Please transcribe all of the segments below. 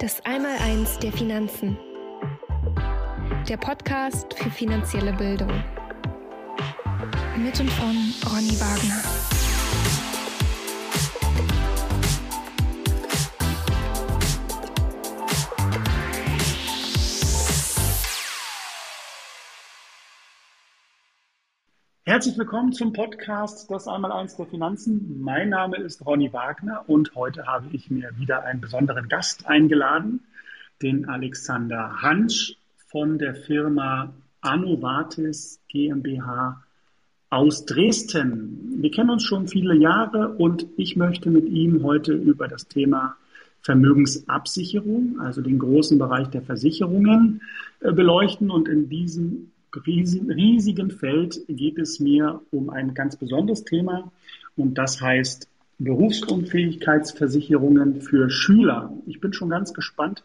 Das Einmaleins der Finanzen. Der Podcast für finanzielle Bildung. Mit und von Ronny Wagner. Herzlich willkommen zum Podcast Das Einmaleins der Finanzen. Mein Name ist Ronny Wagner und heute habe ich mir wieder einen besonderen Gast eingeladen, den Alexander Hansch von der Firma Annovatis GmbH aus Dresden. Wir kennen uns schon viele Jahre und ich möchte mit ihm heute über das Thema Vermögensabsicherung, also den großen Bereich der Versicherungen, äh, beleuchten und in diesem riesigen Feld geht es mir um ein ganz besonderes Thema und das heißt Berufsunfähigkeitsversicherungen für Schüler. Ich bin schon ganz gespannt,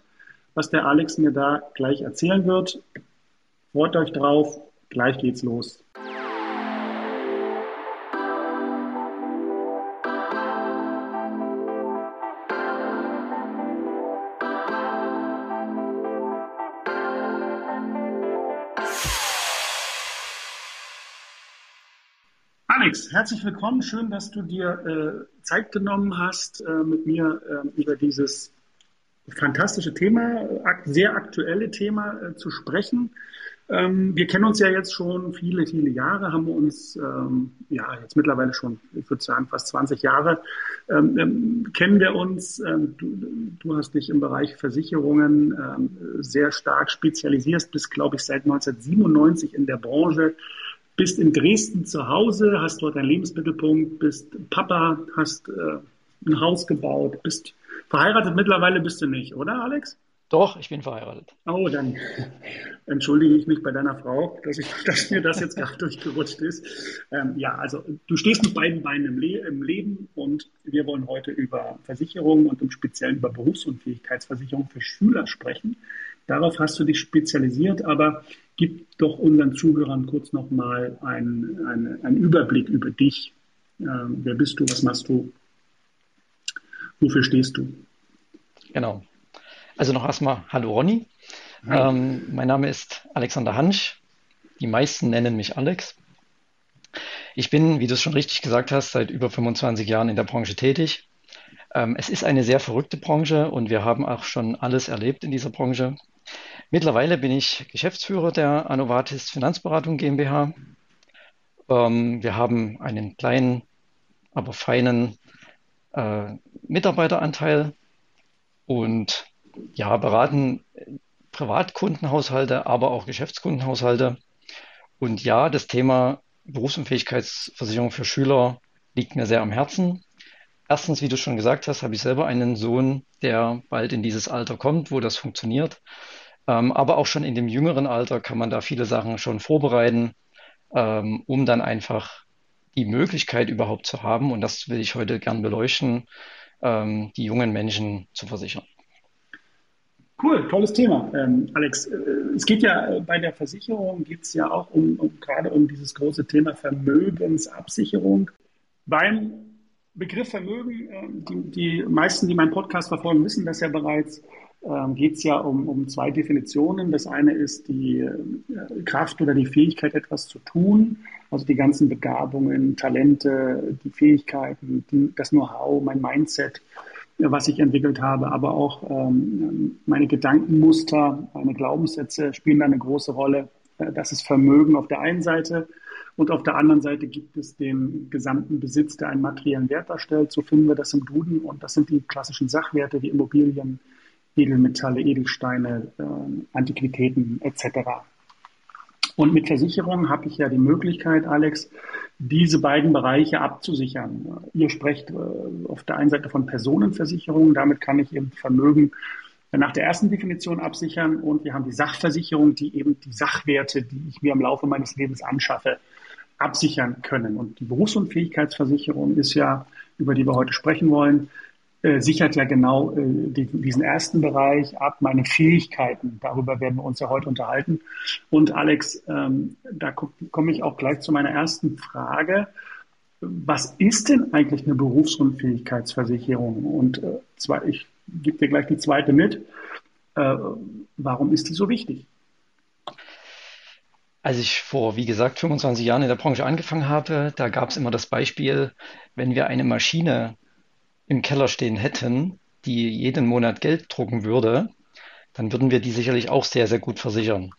was der Alex mir da gleich erzählen wird. Freut euch drauf, gleich geht's los. Alex, herzlich willkommen. Schön, dass du dir äh, Zeit genommen hast, äh, mit mir äh, über dieses fantastische Thema, ak sehr aktuelle Thema äh, zu sprechen. Ähm, wir kennen uns ja jetzt schon viele, viele Jahre, haben uns, ähm, ja, jetzt mittlerweile schon, ich würde sagen, fast 20 Jahre, ähm, ähm, kennen wir uns. Ähm, du, du, hast dich im Bereich Versicherungen ähm, sehr stark spezialisiert, bist, glaube ich, seit 1997 in der Branche bist in Dresden zu Hause, hast dort einen Lebensmittelpunkt, bist Papa, hast äh, ein Haus gebaut, bist verheiratet mittlerweile bist du nicht, oder Alex? Doch, ich bin verheiratet. Oh, dann entschuldige ich mich bei deiner Frau, dass, ich, dass mir das jetzt gerade durchgerutscht ist. Ähm, ja, also du stehst mit beiden Beinen im, Le im, Leben und wir wollen heute über Versicherungen und im Speziellen über Berufsunfähigkeitsversicherung für Schüler sprechen. Darauf hast du dich spezialisiert, aber gib doch unseren Zuhörern kurz nochmal einen, einen, einen Überblick über dich. Ähm, wer bist du? Was machst du? Wofür stehst du? Genau. Also noch erstmal Hallo Ronny. Ähm, mein Name ist Alexander Hansch. Die meisten nennen mich Alex. Ich bin, wie du es schon richtig gesagt hast, seit über 25 Jahren in der Branche tätig. Ähm, es ist eine sehr verrückte Branche und wir haben auch schon alles erlebt in dieser Branche. Mittlerweile bin ich Geschäftsführer der Annovatis Finanzberatung GmbH. Ähm, wir haben einen kleinen, aber feinen äh, Mitarbeiteranteil und ja, beraten Privatkundenhaushalte, aber auch Geschäftskundenhaushalte. Und ja, das Thema Berufsunfähigkeitsversicherung für Schüler liegt mir sehr am Herzen. Erstens, wie du schon gesagt hast, habe ich selber einen Sohn, der bald in dieses Alter kommt, wo das funktioniert. Ähm, aber auch schon in dem jüngeren Alter kann man da viele Sachen schon vorbereiten, ähm, um dann einfach die Möglichkeit überhaupt zu haben, und das will ich heute gern beleuchten, ähm, die jungen Menschen zu versichern. Cool, tolles Thema, ähm, Alex. Äh, es geht ja äh, bei der Versicherung geht es ja auch um, um gerade um dieses große Thema Vermögensabsicherung. Beim Begriff Vermögen, äh, die, die meisten, die meinen Podcast verfolgen, wissen das ja bereits ähm, geht es ja um, um zwei Definitionen. Das eine ist die äh, Kraft oder die Fähigkeit, etwas zu tun, also die ganzen Begabungen, Talente, die Fähigkeiten, das Know-how, mein Mindset, was ich entwickelt habe, aber auch ähm, meine Gedankenmuster, meine Glaubenssätze spielen da eine große Rolle. Äh, das ist Vermögen auf der einen Seite. Und auf der anderen Seite gibt es den gesamten Besitz, der einen materiellen Wert darstellt. So finden wir das im Duden. Und das sind die klassischen Sachwerte wie Immobilien, Edelmetalle, Edelsteine, äh, Antiquitäten etc. Und mit Versicherungen habe ich ja die Möglichkeit, Alex, diese beiden Bereiche abzusichern. Ihr sprecht äh, auf der einen Seite von Personenversicherungen, damit kann ich eben Vermögen nach der ersten Definition absichern und wir haben die Sachversicherung, die eben die Sachwerte, die ich mir im Laufe meines Lebens anschaffe, absichern können. Und die Berufsunfähigkeitsversicherung ist ja, über die wir heute sprechen wollen, äh, sichert ja genau äh, die, diesen ersten Bereich ab, meine Fähigkeiten. Darüber werden wir uns ja heute unterhalten. Und Alex, ähm, da komme ich auch gleich zu meiner ersten Frage. Was ist denn eigentlich eine Berufsunfähigkeitsversicherung? Und äh, zwar, ich gebe dir gleich die zweite mit. Äh, warum ist die so wichtig? Als ich vor, wie gesagt, 25 Jahren in der Branche angefangen habe, da gab es immer das Beispiel, wenn wir eine Maschine im Keller stehen hätten, die jeden Monat Geld drucken würde, dann würden wir die sicherlich auch sehr, sehr gut versichern.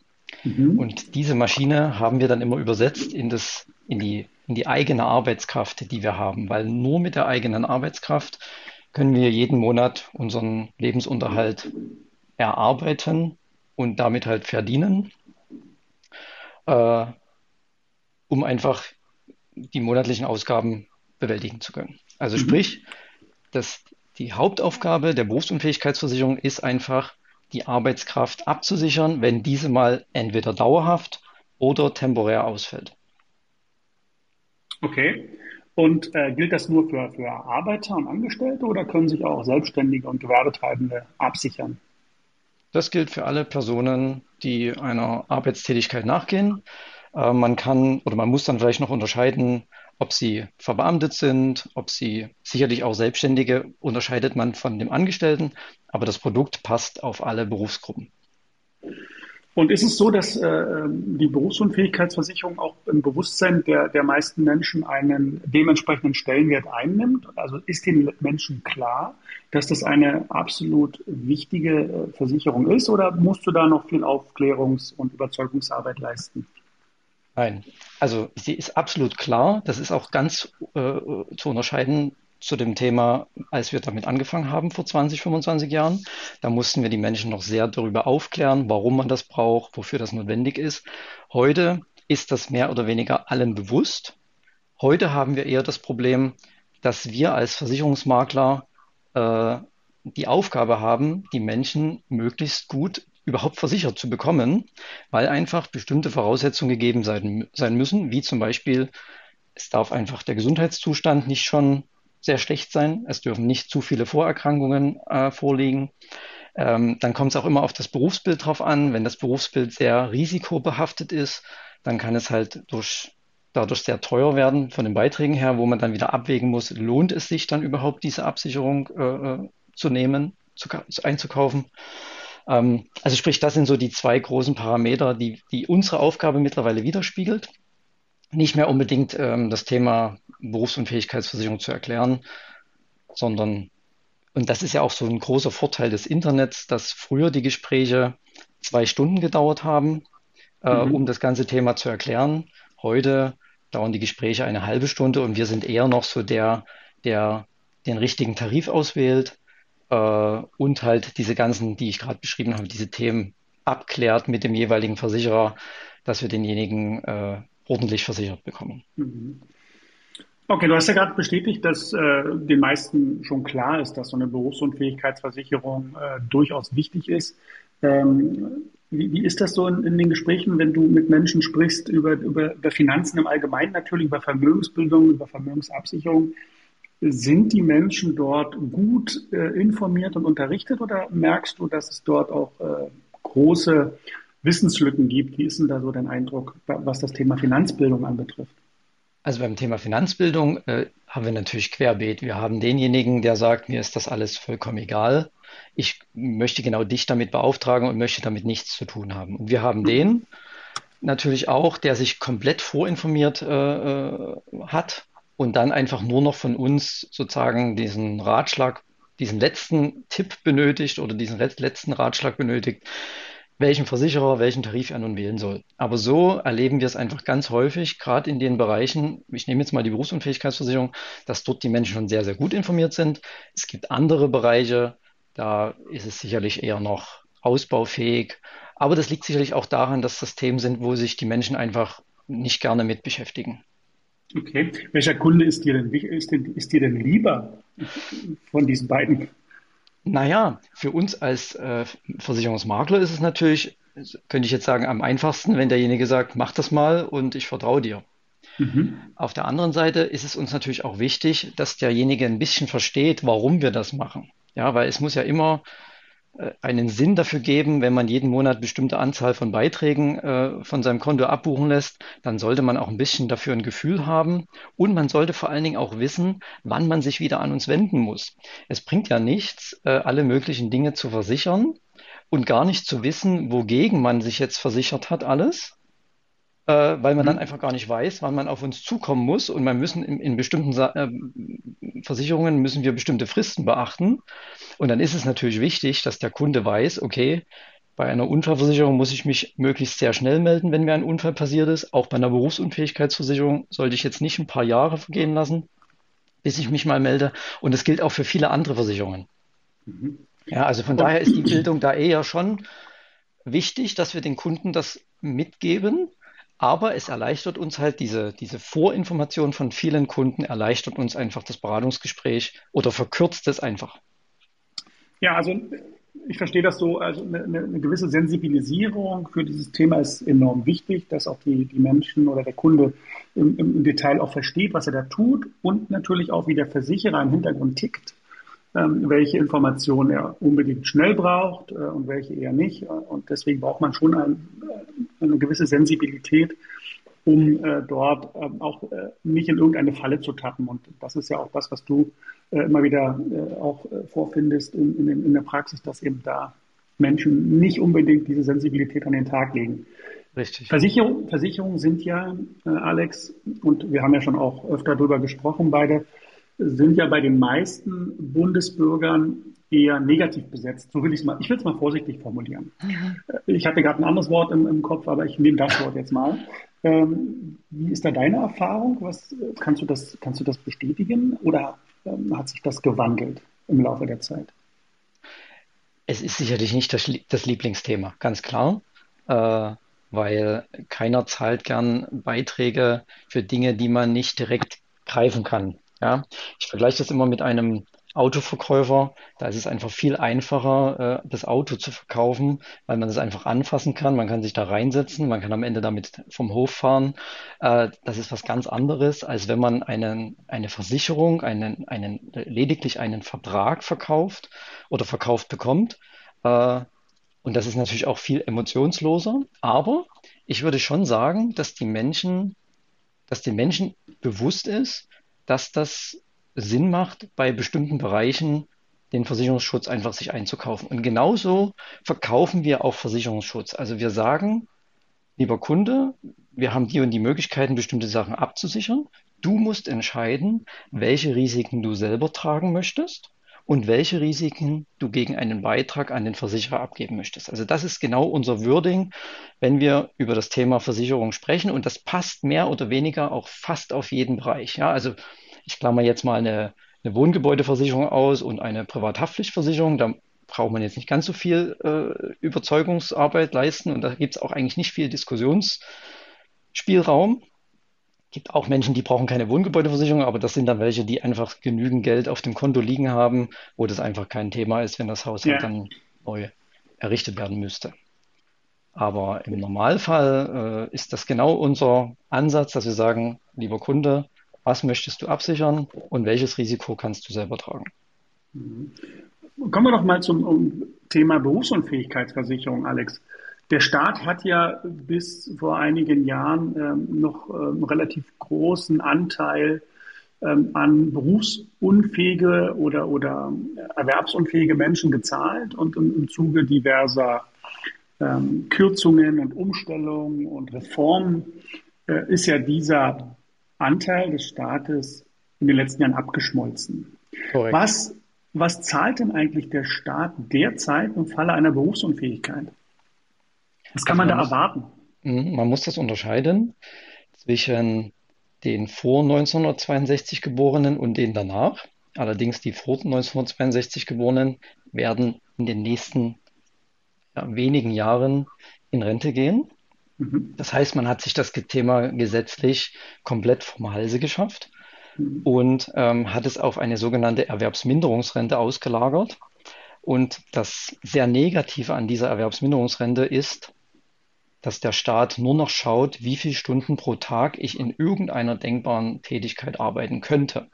Mhm. Und diese Maschine haben wir dann immer übersetzt in das, in die, in die eigene Arbeitskraft, die wir haben, weil nur mit der eigenen Arbeitskraft können wir jeden Monat unseren Lebensunterhalt erarbeiten und damit halt verdienen, äh, um einfach die monatlichen Ausgaben bewältigen zu können. Also mhm. sprich, dass die Hauptaufgabe der Berufsunfähigkeitsversicherung ist einfach, die Arbeitskraft abzusichern, wenn diese mal entweder dauerhaft oder temporär ausfällt. Okay. Und äh, gilt das nur für, für Arbeiter und Angestellte oder können sich auch Selbstständige und Gewerbetreibende absichern? Das gilt für alle Personen, die einer Arbeitstätigkeit nachgehen. Äh, man kann oder man muss dann vielleicht noch unterscheiden, ob sie verbeamtet sind, ob sie sicherlich auch Selbstständige unterscheidet man von dem Angestellten, aber das Produkt passt auf alle Berufsgruppen. Und ist es so, dass äh, die Berufsunfähigkeitsversicherung auch im Bewusstsein der, der meisten Menschen einen dementsprechenden Stellenwert einnimmt? Also ist den Menschen klar, dass das eine absolut wichtige äh, Versicherung ist oder musst du da noch viel Aufklärungs- und Überzeugungsarbeit leisten? Nein, also sie ist absolut klar. Das ist auch ganz äh, zu unterscheiden zu dem Thema, als wir damit angefangen haben vor 20, 25 Jahren. Da mussten wir die Menschen noch sehr darüber aufklären, warum man das braucht, wofür das notwendig ist. Heute ist das mehr oder weniger allen bewusst. Heute haben wir eher das Problem, dass wir als Versicherungsmakler äh, die Aufgabe haben, die Menschen möglichst gut überhaupt versichert zu bekommen, weil einfach bestimmte Voraussetzungen gegeben sein, sein müssen, wie zum Beispiel, es darf einfach der Gesundheitszustand nicht schon sehr schlecht sein, es dürfen nicht zu viele Vorerkrankungen äh, vorliegen. Ähm, dann kommt es auch immer auf das Berufsbild drauf an. Wenn das Berufsbild sehr risikobehaftet ist, dann kann es halt durch, dadurch sehr teuer werden von den Beiträgen her, wo man dann wieder abwägen muss, lohnt es sich dann überhaupt diese Absicherung äh, äh zu nehmen, zu, einzukaufen. Ähm, also sprich, das sind so die zwei großen Parameter, die, die unsere Aufgabe mittlerweile widerspiegelt. Nicht mehr unbedingt ähm, das Thema Berufsunfähigkeitsversicherung zu erklären, sondern, und das ist ja auch so ein großer Vorteil des Internets, dass früher die Gespräche zwei Stunden gedauert haben, äh, mhm. um das ganze Thema zu erklären. Heute dauern die Gespräche eine halbe Stunde und wir sind eher noch so der, der den richtigen Tarif auswählt, äh, und halt diese ganzen, die ich gerade beschrieben habe, diese Themen abklärt mit dem jeweiligen Versicherer, dass wir denjenigen äh, ordentlich versichert bekommen. Mhm. Okay, du hast ja gerade bestätigt, dass äh, den meisten schon klar ist, dass so eine Berufsunfähigkeitsversicherung äh, durchaus wichtig ist. Ähm, wie, wie, ist das so in, in, den Gesprächen, wenn du mit Menschen sprichst über, über, über Finanzen im Allgemeinen natürlich, über Vermögensbildung, über Vermögensabsicherung? Sind die Menschen dort gut äh, informiert und unterrichtet oder merkst du, dass es dort auch äh, große Wissenslücken gibt? Wie ist denn da so dein Eindruck, was das Thema Finanzbildung anbetrifft? Also beim Thema Finanzbildung äh, haben wir natürlich querbeet. Wir haben denjenigen, der sagt, mir ist das alles vollkommen egal. Ich möchte genau dich damit beauftragen und möchte damit nichts zu tun haben. Und wir haben mhm. den natürlich auch, der sich komplett vorinformiert äh, äh hat und dann einfach nur noch von uns sozusagen diesen Ratschlag, diesen letzten Tipp benötigt oder diesen letzten Ratschlag benötigt, welchen Versicherer, welchen Tarif er nun wählen soll. Aber so erleben wir es einfach ganz häufig, gerade in den Bereichen, ich nehme jetzt mal die Berufsunfähigkeitsversicherung, dass dort die Menschen schon sehr, sehr gut informiert sind. Es gibt andere Bereiche, da ist es sicherlich eher noch ausbaufähig. Aber das liegt sicherlich auch daran, dass das Themen sind, wo sich die Menschen einfach nicht gerne mit beschäftigen. Okay. Welcher Kunde ist dir denn, ist, denn, ist dir denn lieber von diesen beiden? Naja, für uns als äh, Versicherungsmakler ist es natürlich, könnte ich jetzt sagen, am einfachsten, wenn derjenige sagt, mach das mal und ich vertraue dir. Mhm. Auf der anderen Seite ist es uns natürlich auch wichtig, dass derjenige ein bisschen versteht, warum wir das machen. Ja, weil es muss ja immer einen Sinn dafür geben, wenn man jeden Monat bestimmte Anzahl von Beiträgen äh, von seinem Konto abbuchen lässt, dann sollte man auch ein bisschen dafür ein Gefühl haben und man sollte vor allen Dingen auch wissen, wann man sich wieder an uns wenden muss. Es bringt ja nichts, äh, alle möglichen Dinge zu versichern und gar nicht zu wissen, wogegen man sich jetzt versichert hat, alles, äh, weil man dann mhm. einfach gar nicht weiß, wann man auf uns zukommen muss und man müssen in, in bestimmten Sa äh, Versicherungen müssen wir bestimmte Fristen beachten und dann ist es natürlich wichtig, dass der Kunde weiß, okay, bei einer Unfallversicherung muss ich mich möglichst sehr schnell melden, wenn mir ein Unfall passiert ist. Auch bei einer Berufsunfähigkeitsversicherung sollte ich jetzt nicht ein paar Jahre vergehen lassen, bis ich mich mal melde. Und das gilt auch für viele andere Versicherungen. Mhm. Ja, also von daher ist die Bildung da eher schon wichtig, dass wir den Kunden das mitgeben. Aber es erleichtert uns halt diese, diese Vorinformation von vielen Kunden, erleichtert uns einfach das Beratungsgespräch oder verkürzt es einfach. Ja, also ich verstehe das so, also eine, eine, gewisse Sensibilisierung für dieses Thema ist enorm wichtig, dass auch die, die Menschen oder der Kunde im, im Detail auch versteht, was er da tut und natürlich auch, wie der Versicherer im Hintergrund tickt, welche Informationen er unbedingt schnell braucht äh, und welche eher nicht. Und deswegen braucht man schon ein, eine gewisse Sensibilität, um äh, dort äh, auch äh, nicht in irgendeine Falle zu tappen. Und das ist ja auch das, was du äh, immer wieder äh, auch äh, vorfindest in, in, in, der Praxis, dass eben da Menschen nicht unbedingt diese Sensibilität an den Tag legen. Richtig. Versicherung, Versicherungen sind ja, äh, Alex, und wir haben ja schon auch öfter darüber gesprochen, beide, sind ja bei den meisten Bundesbürgern eher negativ besetzt. So will ich es mal, ich will es mal vorsichtig formulieren. Mhm. Ich hatte gerade ein anderes Wort im, im, Kopf, aber ich nehme das Wort jetzt mal. Ähm, wie ist da deine Erfahrung? Was, kannst, du das, kannst du das bestätigen oder ähm, hat sich das gewandelt im Laufe der Zeit? Es ist sicherlich nicht das, das Lieblingsthema, ganz klar, äh, weil keiner zahlt gern Beiträge für Dinge, die man nicht direkt greifen kann. Ja, ich vergleiche das immer mit einem Autoverkäufer, da ist es einfach viel einfacher, äh, das Auto zu verkaufen, weil man es einfach anfassen kann. Man kann sich da reinsetzen, man kann am Ende damit vom Hof fahren. Äh, das ist was ganz anderes, als wenn man einen, eine Versicherung, einen, einen, lediglich einen Vertrag verkauft oder verkauft bekommt. Äh, und das ist natürlich auch viel emotionsloser. Aber ich würde schon sagen, dass die Menschen, dass den Menschen bewusst ist, dass das Sinn macht, bei bestimmten Bereichen den Versicherungsschutz einfach sich einzukaufen. Und genauso verkaufen wir auch Versicherungsschutz. Also wir sagen, lieber Kunde, wir haben die und die Möglichkeiten, bestimmte Sachen abzusichern. Du musst entscheiden, welche Risiken du selber tragen möchtest und welche Risiken du gegen einen Beitrag an den Versicherer abgeben möchtest. Also das ist genau unser Wording, wenn wir über das Thema Versicherung sprechen und das passt mehr oder weniger auch fast auf jeden Bereich. Ja, also ich klammer jetzt mal eine, eine Wohngebäudeversicherung aus und eine Privathaftpflichtversicherung. Da braucht man jetzt nicht ganz so viel äh, Überzeugungsarbeit leisten und da gibt es auch eigentlich nicht viel Diskussionsspielraum. Gibt auch Menschen, die brauchen keine Wohngebäudeversicherung, aber das sind dann welche, die einfach genügend Geld auf dem Konto liegen haben, wo das einfach kein Thema ist, wenn das Haus halt ja. halt dann neu errichtet werden müsste. Aber im Normalfall äh, ist das genau unser Ansatz, dass wir sagen, lieber Kunde, was möchtest du absichern und welches Risiko kannst du selber tragen? Mhm. Kommen wir doch mal zum Thema Berufsunfähigkeitsversicherung, Alex. Der Staat hat ja bis vor einigen Jahren ähm, noch ähm, relativ großen Anteil ähm, an berufsunfähige oder, oder erwerbsunfähige Menschen gezahlt und im, im Zuge diverser ähm, Kürzungen und Umstellungen und Reformen äh, ist ja dieser Anteil des Staates in den letzten Jahren abgeschmolzen. Was, was zahlt denn eigentlich der Staat derzeit im Falle einer Berufsunfähigkeit? Was kann also man, da muss, erwarten? Mhm, man muss das unterscheiden zwischen den vor 1962 Geborenen und den danach. Allerdings die vor 1962 Geborenen werden in den nächsten ja, wenigen Jahren in Rente gehen. Mhm. Das heißt, man hat sich das Thema gesetzlich komplett vom Halse geschafft mhm. und ähm, hat es auf eine sogenannte Erwerbsminderungsrente ausgelagert. Und das sehr Negative an dieser Erwerbsminderungsrente ist, dass der Staat nur noch schaut, wie viele Stunden pro Tag ich in irgendeiner denkbaren Tätigkeit arbeiten könnte.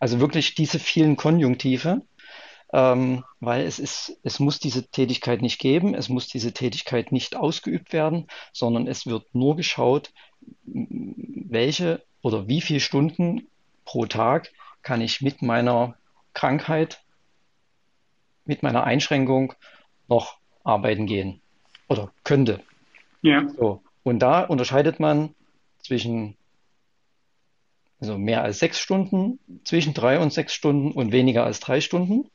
Also wirklich diese vielen Konjunktive, ähm, weil es ist, es muss diese Tätigkeit nicht geben, es muss diese Tätigkeit nicht ausgeübt werden, sondern es wird nur geschaut, welche oder wie viele Stunden pro Tag kann ich mit meiner Krankheit, mit meiner Einschränkung noch arbeiten gehen oder könnte. Ja. So. Und da unterscheidet man zwischen also mehr als sechs Stunden, zwischen drei und sechs Stunden und weniger als drei Stunden.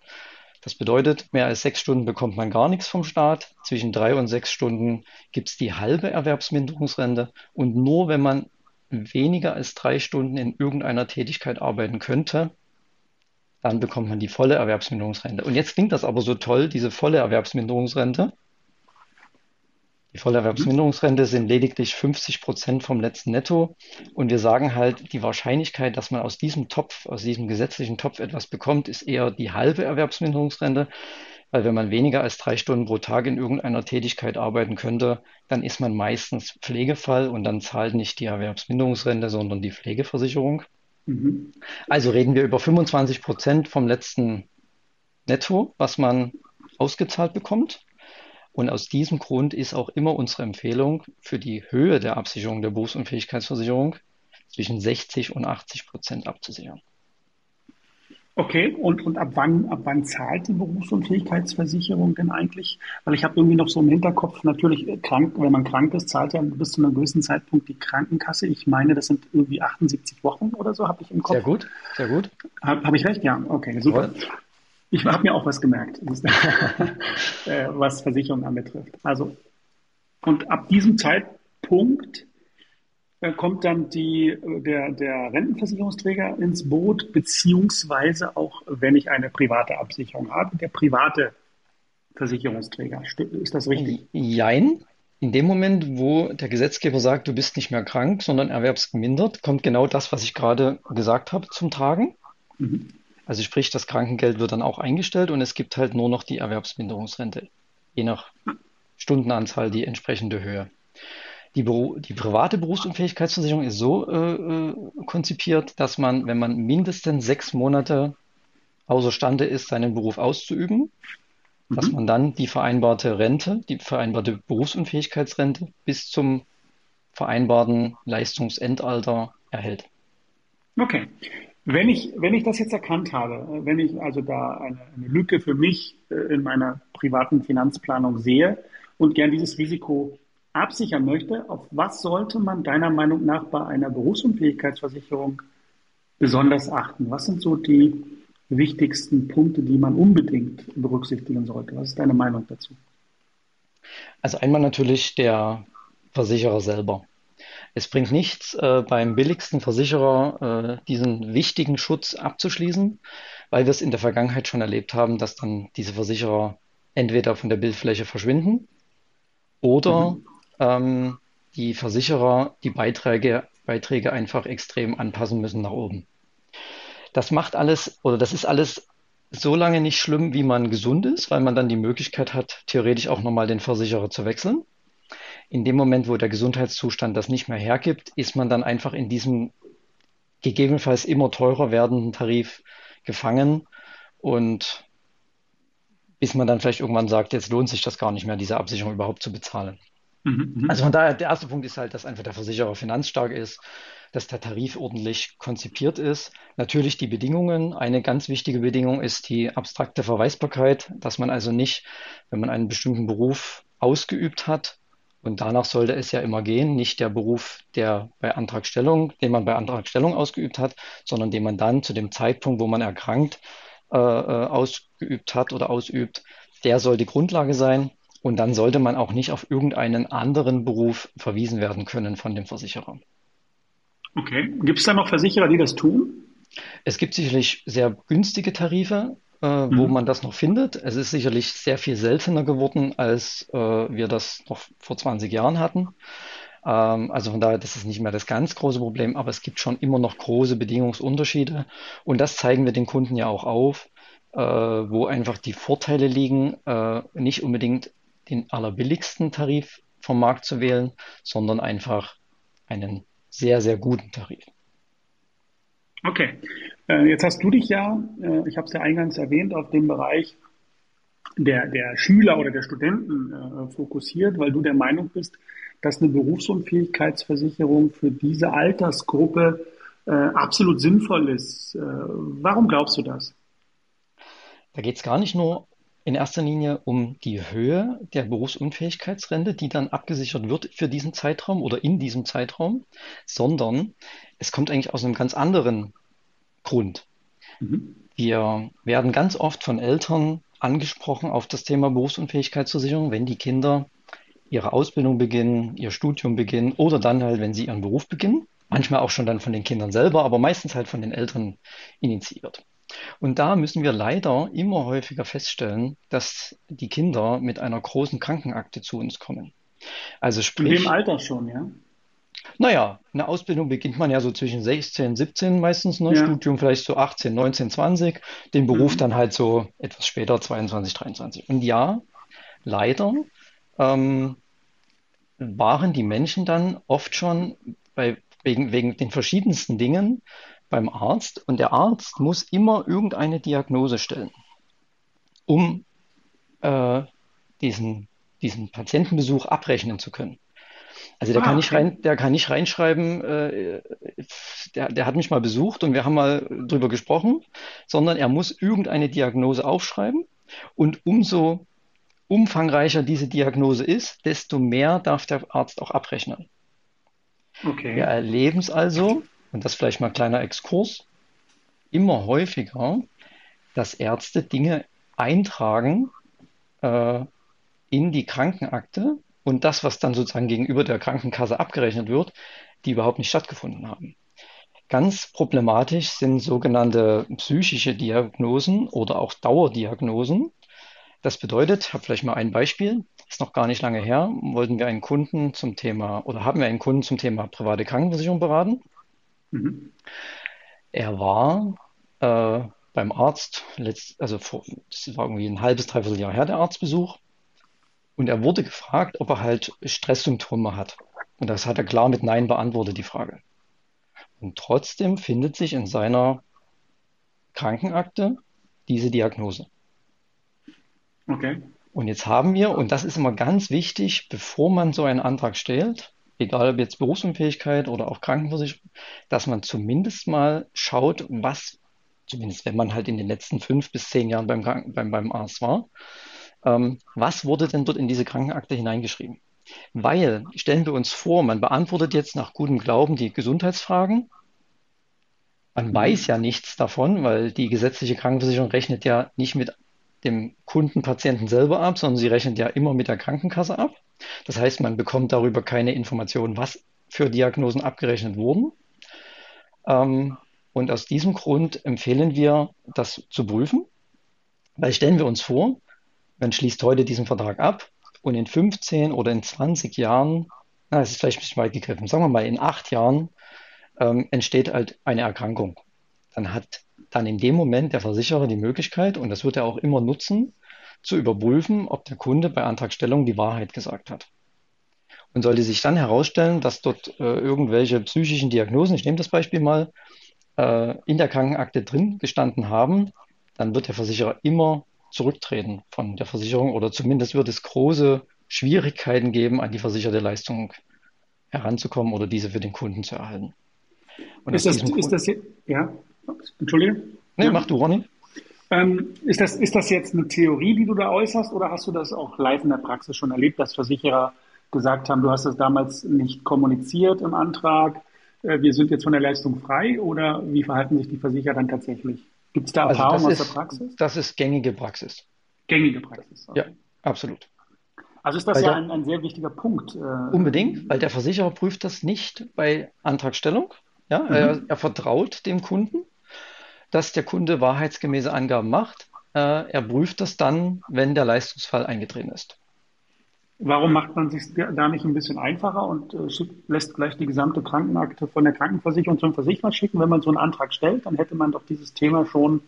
Das bedeutet, mehr als sechs Stunden bekommt man gar nichts vom Staat. Zwischen drei und sechs Stunden gibt es die halbe Erwerbsminderungsrente. Und nur wenn man weniger als drei Stunden in irgendeiner Tätigkeit arbeiten könnte, dann bekommt man die volle Erwerbsminderungsrente. Und jetzt klingt das aber so toll, diese volle Erwerbsminderungsrente. Die Vollerwerbsminderungsrente sind lediglich 50 Prozent vom letzten Netto. Und wir sagen halt, die Wahrscheinlichkeit, dass man aus diesem Topf, aus diesem gesetzlichen Topf etwas bekommt, ist eher die halbe Erwerbsminderungsrente. Weil wenn man weniger als drei Stunden pro Tag in irgendeiner Tätigkeit arbeiten könnte, dann ist man meistens Pflegefall und dann zahlt nicht die Erwerbsminderungsrente, sondern die Pflegeversicherung. Mhm. Also reden wir über 25 Prozent vom letzten Netto, was man ausgezahlt bekommt. Und aus diesem Grund ist auch immer unsere Empfehlung für die Höhe der Absicherung der Berufsunfähigkeitsversicherung zwischen 60 und 80 Prozent abzusichern. Okay, und, und ab wann, ab wann zahlt die Berufsunfähigkeitsversicherung denn eigentlich? Weil ich habe irgendwie noch so im Hinterkopf, natürlich äh, krank, wenn man krank ist, zahlt ja bis zu einem gewissen Zeitpunkt die Krankenkasse. Ich meine, das sind irgendwie 78 Wochen oder so, habe ich im Kopf. Sehr gut, sehr gut. Habe hab ich recht? Ja, okay, super. Jawohl. Ich habe mir auch was gemerkt, äh, was Versicherungen anbetrifft. Also, und ab diesem Zeitpunkt äh, kommt dann die, äh, der, der Rentenversicherungsträger ins Boot, beziehungsweise auch, wenn ich eine private Absicherung habe, der private Versicherungsträger. Ist das richtig? Jein. In dem Moment, wo der Gesetzgeber sagt, du bist nicht mehr krank, sondern erwerbsgemindert, kommt genau das, was ich gerade gesagt habe, zum Tragen. Mhm. Also sprich, das Krankengeld wird dann auch eingestellt und es gibt halt nur noch die Erwerbsminderungsrente, je nach Stundenanzahl die entsprechende Höhe. Die, Beru die private Berufsunfähigkeitsversicherung ist so äh, äh, konzipiert, dass man, wenn man mindestens sechs Monate außerstande ist, seinen Beruf auszuüben, mhm. dass man dann die vereinbarte Rente, die vereinbarte Berufsunfähigkeitsrente bis zum vereinbarten Leistungsendalter erhält. Okay. Wenn ich, wenn ich das jetzt erkannt habe, wenn ich also da eine, eine Lücke für mich äh, in meiner privaten Finanzplanung sehe und gern dieses Risiko absichern möchte, auf was sollte man deiner Meinung nach bei einer Berufsunfähigkeitsversicherung besonders achten? Was sind so die wichtigsten Punkte, die man unbedingt berücksichtigen sollte? Was ist deine Meinung dazu? Also einmal natürlich der Versicherer selber. Es bringt nichts, äh, beim billigsten Versicherer äh, diesen wichtigen Schutz abzuschließen, weil wir es in der Vergangenheit schon erlebt haben, dass dann diese Versicherer entweder von der Bildfläche verschwinden oder mhm. ähm, die Versicherer die Beiträge, Beiträge einfach extrem anpassen müssen nach oben. Das macht alles oder das ist alles so lange nicht schlimm, wie man gesund ist, weil man dann die Möglichkeit hat, theoretisch auch nochmal den Versicherer zu wechseln in dem Moment, wo der Gesundheitszustand das nicht mehr hergibt, ist man dann einfach in diesem gegebenenfalls immer teurer werdenden Tarif gefangen und bis man dann vielleicht irgendwann sagt, jetzt lohnt sich das gar nicht mehr, diese Absicherung überhaupt zu bezahlen. Mhm, mhm. also von daher, der erste Punkt ist halt, dass einfach der Versicherer finanzstark ist, dass der Tarif ordentlich konzipiert ist. Natürlich die Bedingungen. Eine ganz wichtige Bedingung ist die abstrakte Verweisbarkeit, dass man also nicht, wenn man einen bestimmten Beruf ausgeübt hat, und danach sollte es ja immer gehen, nicht der Beruf, der bei Antragstellung, den man bei Antragstellung ausgeübt hat, sondern den man dann zu dem Zeitpunkt, wo man erkrankt, äh, äh, ausgeübt hat oder ausübt, der soll die Grundlage sein. Und dann sollte man auch nicht auf irgendeinen anderen Beruf verwiesen werden können von dem Versicherer. Okay. Gibt es da noch Versicherer, die das tun? Es gibt sicherlich sehr günstige Tarife äh, mhm. wo man das noch findet. Es ist sicherlich sehr viel seltener geworden, als äh, wir das noch vor 20 Jahren hatten. Ähm, also von daher, das ist nicht mehr das ganz große Problem, aber es gibt schon immer noch große Bedingungsunterschiede. Und das zeigen wir den Kunden ja auch auf, äh, wo einfach die Vorteile liegen, äh, nicht unbedingt den allerbilligsten Tarif vom Markt zu wählen, sondern einfach einen sehr, sehr guten Tarif. Okay. Äh, jetzt hast du dich ja, äh, ich habe es ja eingangs erwähnt, auf den Bereich der, der Schüler oder der Studenten äh, fokussiert, weil du der Meinung bist, dass eine Berufsunfähigkeitsversicherung für diese Altersgruppe absolut sinnvoll ist. warum glaubst du das? Da geht es gar nicht nur in erster Linie um die Höhe der Berufsunfähigkeitsrente, die dann abgesichert wird für diesen Zeitraum oder in diesem Zeitraum, sondern es kommt eigentlich aus einem ganz anderen Grund. Mhm. Wir werden ganz oft von Eltern angesprochen auf das Thema Berufsunfähigkeitsversicherung, wenn die Kinder ihre Ausbildung beginnen, ihr Studium beginnen oder dann halt, wenn sie ihren Beruf beginnen. Manchmal auch schon dann von den Kindern selber, aber meistens halt von den Eltern initiiert. Und da müssen wir leider immer häufiger feststellen, dass die Kinder mit einer großen Krankenakte zu uns kommen. Also sprich. In dem Alter schon, ja? Naja, eine Ausbildung beginnt man ja so zwischen 16, 17 meistens, ne? Ja. Studium vielleicht so 18, 19, 20, den Beruf mhm. dann halt so etwas später, 22, 23. Und ja, leider ähm, waren die Menschen dann oft schon bei, wegen, wegen den verschiedensten Dingen beim Arzt und der Arzt muss immer irgendeine Diagnose stellen, um äh, diesen, diesen Patientenbesuch abrechnen zu können. Also der ah, kann nicht rein, der kann nicht reinschreiben, äh, der, der hat mich mal besucht und wir haben mal drüber gesprochen, sondern er muss irgendeine Diagnose aufschreiben und umso umfangreicher diese Diagnose ist, desto mehr darf der Arzt auch abrechnen. Okay. Wir erleben es also, und das vielleicht mal ein kleiner Exkurs, immer häufiger, dass Ärzte Dinge eintragen äh, in die Krankenakte und das, was dann sozusagen gegenüber der Krankenkasse abgerechnet wird, die überhaupt nicht stattgefunden haben. Ganz problematisch sind sogenannte psychische Diagnosen oder auch Dauerdiagnosen. Das bedeutet, ich habe vielleicht mal ein Beispiel, ist noch gar nicht lange her, wollten wir einen Kunden zum Thema oder haben wir einen Kunden zum Thema private Krankenversicherung beraten. Mhm. Er war äh, beim Arzt, letzt, also vor, das war irgendwie ein halbes, dreiviertel Jahr her, der Arztbesuch. Und er wurde gefragt, ob er halt Stresssymptome hat. Und das hat er klar mit Nein beantwortet, die Frage. Und trotzdem findet sich in seiner Krankenakte diese Diagnose. Okay. Und jetzt haben wir, und das ist immer ganz wichtig, bevor man so einen Antrag stellt, egal ob jetzt Berufsunfähigkeit oder auch Krankenversicherung, dass man zumindest mal schaut, was, zumindest wenn man halt in den letzten fünf bis zehn Jahren beim, beim, beim Arzt war, ähm, was wurde denn dort in diese Krankenakte hineingeschrieben? Weil, stellen wir uns vor, man beantwortet jetzt nach gutem Glauben die Gesundheitsfragen. Man mhm. weiß ja nichts davon, weil die gesetzliche Krankenversicherung rechnet ja nicht mit dem Kundenpatienten selber ab, sondern sie rechnet ja immer mit der Krankenkasse ab. Das heißt, man bekommt darüber keine Informationen, was für Diagnosen abgerechnet wurden. Ähm, und aus diesem Grund empfehlen wir, das zu prüfen. Weil stellen wir uns vor, man schließt heute diesen Vertrag ab und in 15 oder in 20 Jahren, na, es ist vielleicht ein bisschen weit gegriffen, sagen wir mal, in acht Jahren ähm, entsteht halt eine Erkrankung. Dann hat dann in dem Moment der Versicherer die Möglichkeit, und das wird er auch immer nutzen, zu überprüfen, ob der Kunde bei Antragstellung die Wahrheit gesagt hat. Und sollte sich dann herausstellen, dass dort äh, irgendwelche psychischen Diagnosen, ich nehme das Beispiel mal, äh, in der Krankenakte drin gestanden haben, dann wird der Versicherer immer zurücktreten von der Versicherung oder zumindest wird es große Schwierigkeiten geben, an die versicherte Leistung heranzukommen oder diese für den Kunden zu erhalten. Und ist das, ist das jetzt, ja, Entschuldige? Nee, ja. mach du, Ronny. Ähm, ist, das, ist das jetzt eine Theorie, die du da äußerst, oder hast du das auch live in der Praxis schon erlebt, dass Versicherer gesagt haben, du hast das damals nicht kommuniziert im Antrag, äh, wir sind jetzt von der Leistung frei, oder wie verhalten sich die Versicherer dann tatsächlich? Gibt es da also Erfahrungen aus der Praxis? Das ist gängige Praxis. Gängige Praxis. Okay. Ja, absolut. Also ist das weil ja ein, ein, sehr wichtiger Punkt. Äh, unbedingt, weil der Versicherer prüft das nicht bei Antragstellung. Ja, mhm. er, er, vertraut dem Kunden, dass der Kunde wahrheitsgemäße Angaben macht. Äh, er prüft das dann, wenn der Leistungsfall eingetreten ist. Warum macht man sich da nicht ein bisschen einfacher und äh, schickt, lässt gleich die gesamte Krankenakte von der Krankenversicherung zum Versicherer schicken? Wenn man so einen Antrag stellt, dann hätte man doch dieses Thema schon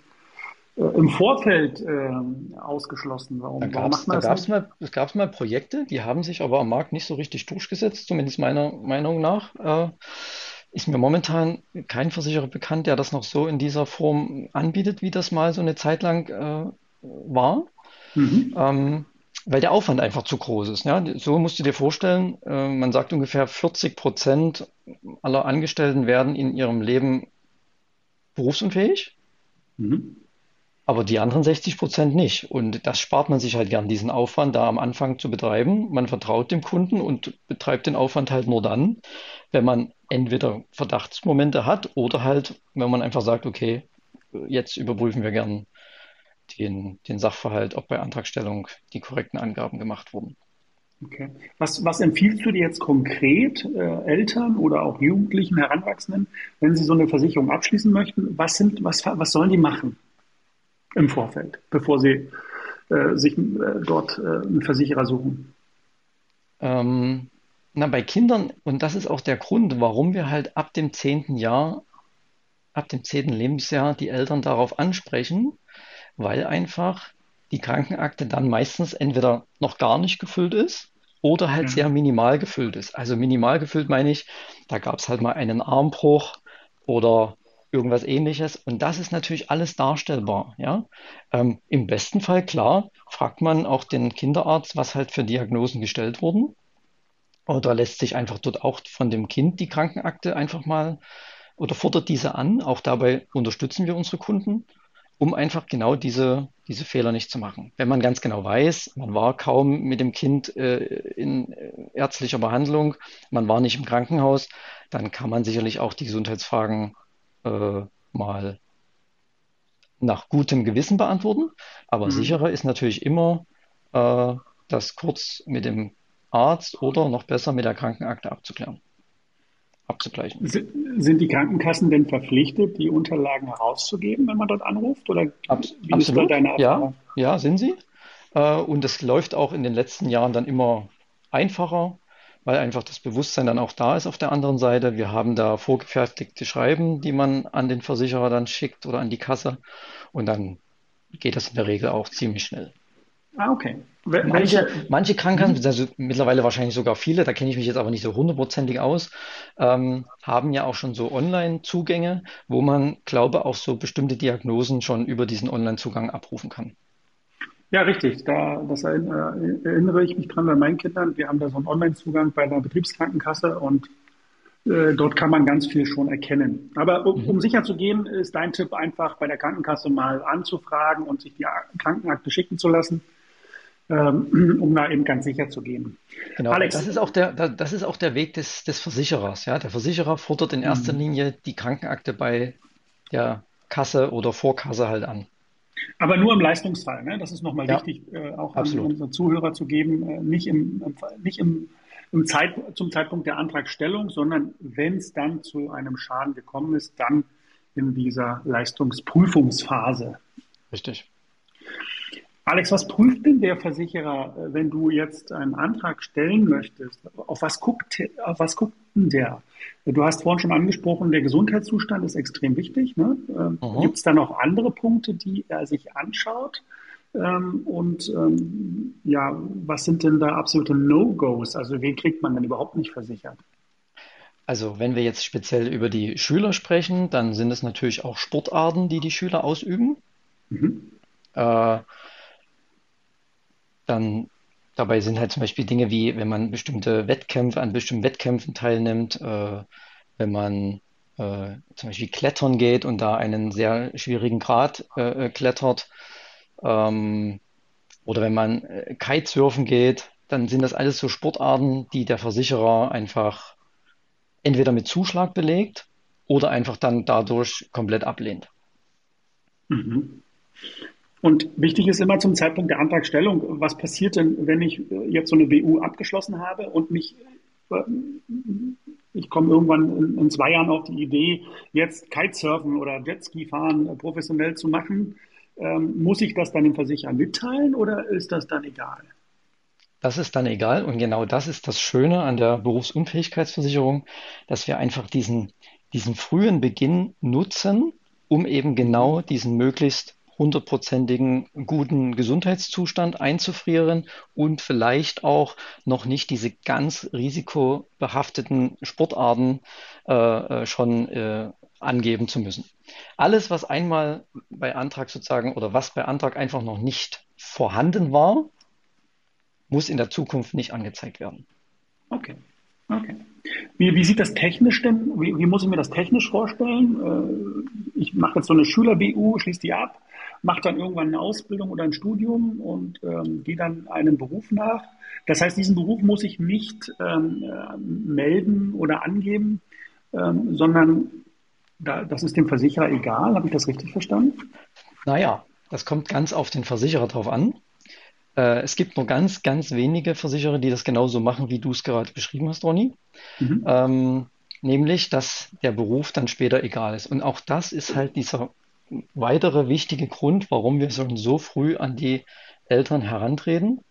äh, im Vorfeld äh, ausgeschlossen. Warum, da warum macht man da das nicht? Mal, es gab mal Projekte, die haben sich aber am Markt nicht so richtig durchgesetzt, zumindest meiner Meinung nach. Äh, ist mir momentan kein Versicherer bekannt, der das noch so in dieser Form anbietet, wie das mal so eine Zeit lang äh, war. Mhm. Ähm, weil der Aufwand einfach zu groß ist. Ja? So musst du dir vorstellen, äh, man sagt ungefähr 40 Prozent aller Angestellten werden in ihrem Leben berufsunfähig. Mhm. aber die anderen 60 Prozent nicht. Und das spart man sich halt gern, diesen Aufwand da am Anfang zu betreiben. Man vertraut dem Kunden und betreibt den Aufwand halt nur dann, wenn man entweder Verdachtsmomente hat oder halt, wenn man einfach sagt, okay, jetzt überprüfen wir gern den, den Sachverhalt, ob bei Antragstellung die korrekten Angaben gemacht wurden. Okay. Was, was empfiehlst du dir jetzt konkret äh, Eltern oder auch Jugendlichen, Heranwachsenden, wenn sie so eine Versicherung abschließen möchten? Was, sind, was, was sollen die machen im Vorfeld, bevor sie äh, sich äh, dort äh, einen Versicherer suchen? Ähm, na, bei Kindern, und das ist auch der Grund, warum wir halt ab dem zehnten Jahr, ab dem zehnten Lebensjahr die Eltern darauf ansprechen, weil einfach die Krankenakte dann meistens entweder noch gar nicht gefüllt ist oder halt ja. sehr minimal gefüllt ist. Also minimal gefüllt meine ich, da gab es halt mal einen Armbruch oder irgendwas ähnliches. Und das ist natürlich alles darstellbar. Ja? Ähm, Im besten Fall, klar, fragt man auch den Kinderarzt, was halt für Diagnosen gestellt wurden. Oder lässt sich einfach dort auch von dem Kind die Krankenakte einfach mal oder fordert diese an. Auch dabei unterstützen wir unsere Kunden um einfach genau diese, diese Fehler nicht zu machen. Wenn man ganz genau weiß, man war kaum mit dem Kind äh, in äh, ärztlicher Behandlung, man war nicht im Krankenhaus, dann kann man sicherlich auch die Gesundheitsfragen äh, mal nach gutem Gewissen beantworten. Aber mhm. sicherer ist natürlich immer, äh, das kurz mit dem Arzt oder noch besser mit der Krankenakte abzuklären abzugleichen. Sind die Krankenkassen denn verpflichtet, die Unterlagen herauszugeben, wenn man dort anruft? Oder Ab, wie absolut. ist da deine Ja, ja, sind sie. Äh, und es läuft auch in den letzten Jahren dann immer einfacher, weil einfach das Bewusstsein dann auch da ist auf der anderen Seite. Wir haben da vorgefertigte Schreiben, die man an den Versicherer dann schickt oder an die Kasse. Und dann geht das in der Regel auch ziemlich schnell. Ah, okay. Manche, manche Krankenkassen, mhm. also mittlerweile wahrscheinlich sogar viele, da kenne ich mich jetzt aber nicht so hundertprozentig aus, ähm, haben ja auch schon so Online-Zugänge, wo man, glaube auch so bestimmte Diagnosen schon über diesen Online-Zugang abrufen kann. Ja, richtig. Da, das erinnere ich mich dran bei meinen Kindern. Wir haben da so einen Online-Zugang bei einer Betriebskrankenkasse und äh, dort kann man ganz viel schon erkennen. Aber um, um, mhm. sicher zu gehen, ist dein Tipp einfach bei der Krankenkasse mal anzufragen und sich die Krankenakte schicken zu lassen um da eben ganz sicher zu gehen. Genau, Alex, das ist auch der, das ist auch der Weg des, des Versicherers. Ja? Der Versicherer fordert in erster mhm. Linie die Krankenakte bei der Kasse oder Vorkasse halt an. Aber nur im Leistungsfall. Ne? Das ist nochmal ja, wichtig, äh, auch an unsere Zuhörer zu geben. Äh, nicht im, nicht im, im Zeit, zum Zeitpunkt der Antragstellung, sondern wenn es dann zu einem Schaden gekommen ist, dann in dieser Leistungsprüfungsphase. Richtig. Alex, was prüft denn der Versicherer, äh, wenn du jetzt einen Antrag stellen möchtest? Auf was guckt, auf was guckt denn der? Du hast vorhin schon angesprochen, der Gesundheitszustand ist extrem wichtig. Ne? Ähm, Gibt es da noch andere Punkte, die er sich anschaut? Ähm, und ähm, ja, was sind denn da absolute No-Gos? Also wen kriegt man denn überhaupt nicht versichert? Also wenn wir jetzt speziell über die Schüler sprechen, dann sind es natürlich auch Sportarten, die die Schüler ausüben. Mhm. Äh, dann dabei sind halt zum Beispiel Dinge wie, wenn man bestimmte Wettkämpfe, an bestimmten Wettkämpfen teilnimmt, äh, wenn man äh, zum Beispiel klettern geht und da einen sehr schwierigen Grad äh, klettert, ähm, oder wenn man äh, Kitesurfen geht, dann sind das alles so Sportarten, die der Versicherer einfach entweder mit Zuschlag belegt oder einfach dann dadurch komplett ablehnt. Mhm. Und wichtig ist immer zum Zeitpunkt der Antragstellung, was passiert denn, wenn ich jetzt so eine BU abgeschlossen habe und mich, äh, ich komme irgendwann in, in zwei Jahren auf die Idee, jetzt Kitesurfen oder Jetski fahren professionell zu machen. Ähm, muss ich das dann dem Versicherer mitteilen oder ist das dann egal? Das ist dann egal und genau das ist das Schöne an der Berufsunfähigkeitsversicherung, dass wir einfach diesen, diesen frühen Beginn nutzen, um eben genau diesen möglichst hundertprozentigen guten Gesundheitszustand einzufrieren und vielleicht auch noch nicht diese ganz risikobehafteten Sportarten äh, äh, schon äh, angeben zu müssen. Alles, was einmal bei Antrag sozusagen oder was bei Antrag einfach noch nicht vorhanden war, muss in der Zukunft nicht angezeigt werden. Okay. Okay. Wie, wie sieht das technisch denn, wie, wie muss ich mir das technisch vorstellen? Äh, ich mache jetzt so eine Schüler-BU, schließe die ab mache dann irgendwann eine Ausbildung oder ein Studium und ähm, gehe dann einem Beruf nach. Das heißt, diesen Beruf muss ich nicht ähm, äh, melden oder angeben, ähm, sondern da, das ist dem Versicherer egal. Habe ich das richtig verstanden? Naja, das kommt ganz auf den Versicherer drauf an. Äh, es gibt nur ganz, ganz wenige Versicherer, die das genauso machen, wie du es gerade beschrieben hast, Ronny. Mhm. Ähm, nämlich, dass der Beruf dann später egal ist. Und auch das ist halt dieser weitere wichtige Grund, warum wir schon so früh an die Eltern herantreten,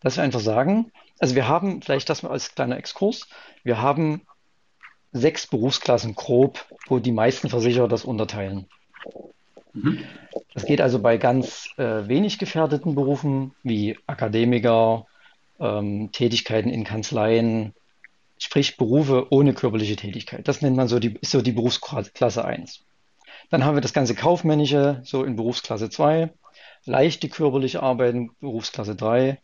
dass wir einfach sagen, also wir haben, vielleicht das mal als kleiner Exkurs, wir haben sechs Berufsklassen grob, wo die meisten Versicherer das unterteilen. Mhm. Das geht also bei ganz äh, wenig gefährdeten Berufen wie Akademiker, ähm, Tätigkeiten in Kanzleien, sprich Berufe ohne körperliche Tätigkeit. Das nennt man so die, so die Berufsklasse 1. Dann haben wir das ganze Kaufmännische, so in Berufsklasse 2, leichte körperliche Arbeiten, Berufsklasse 3,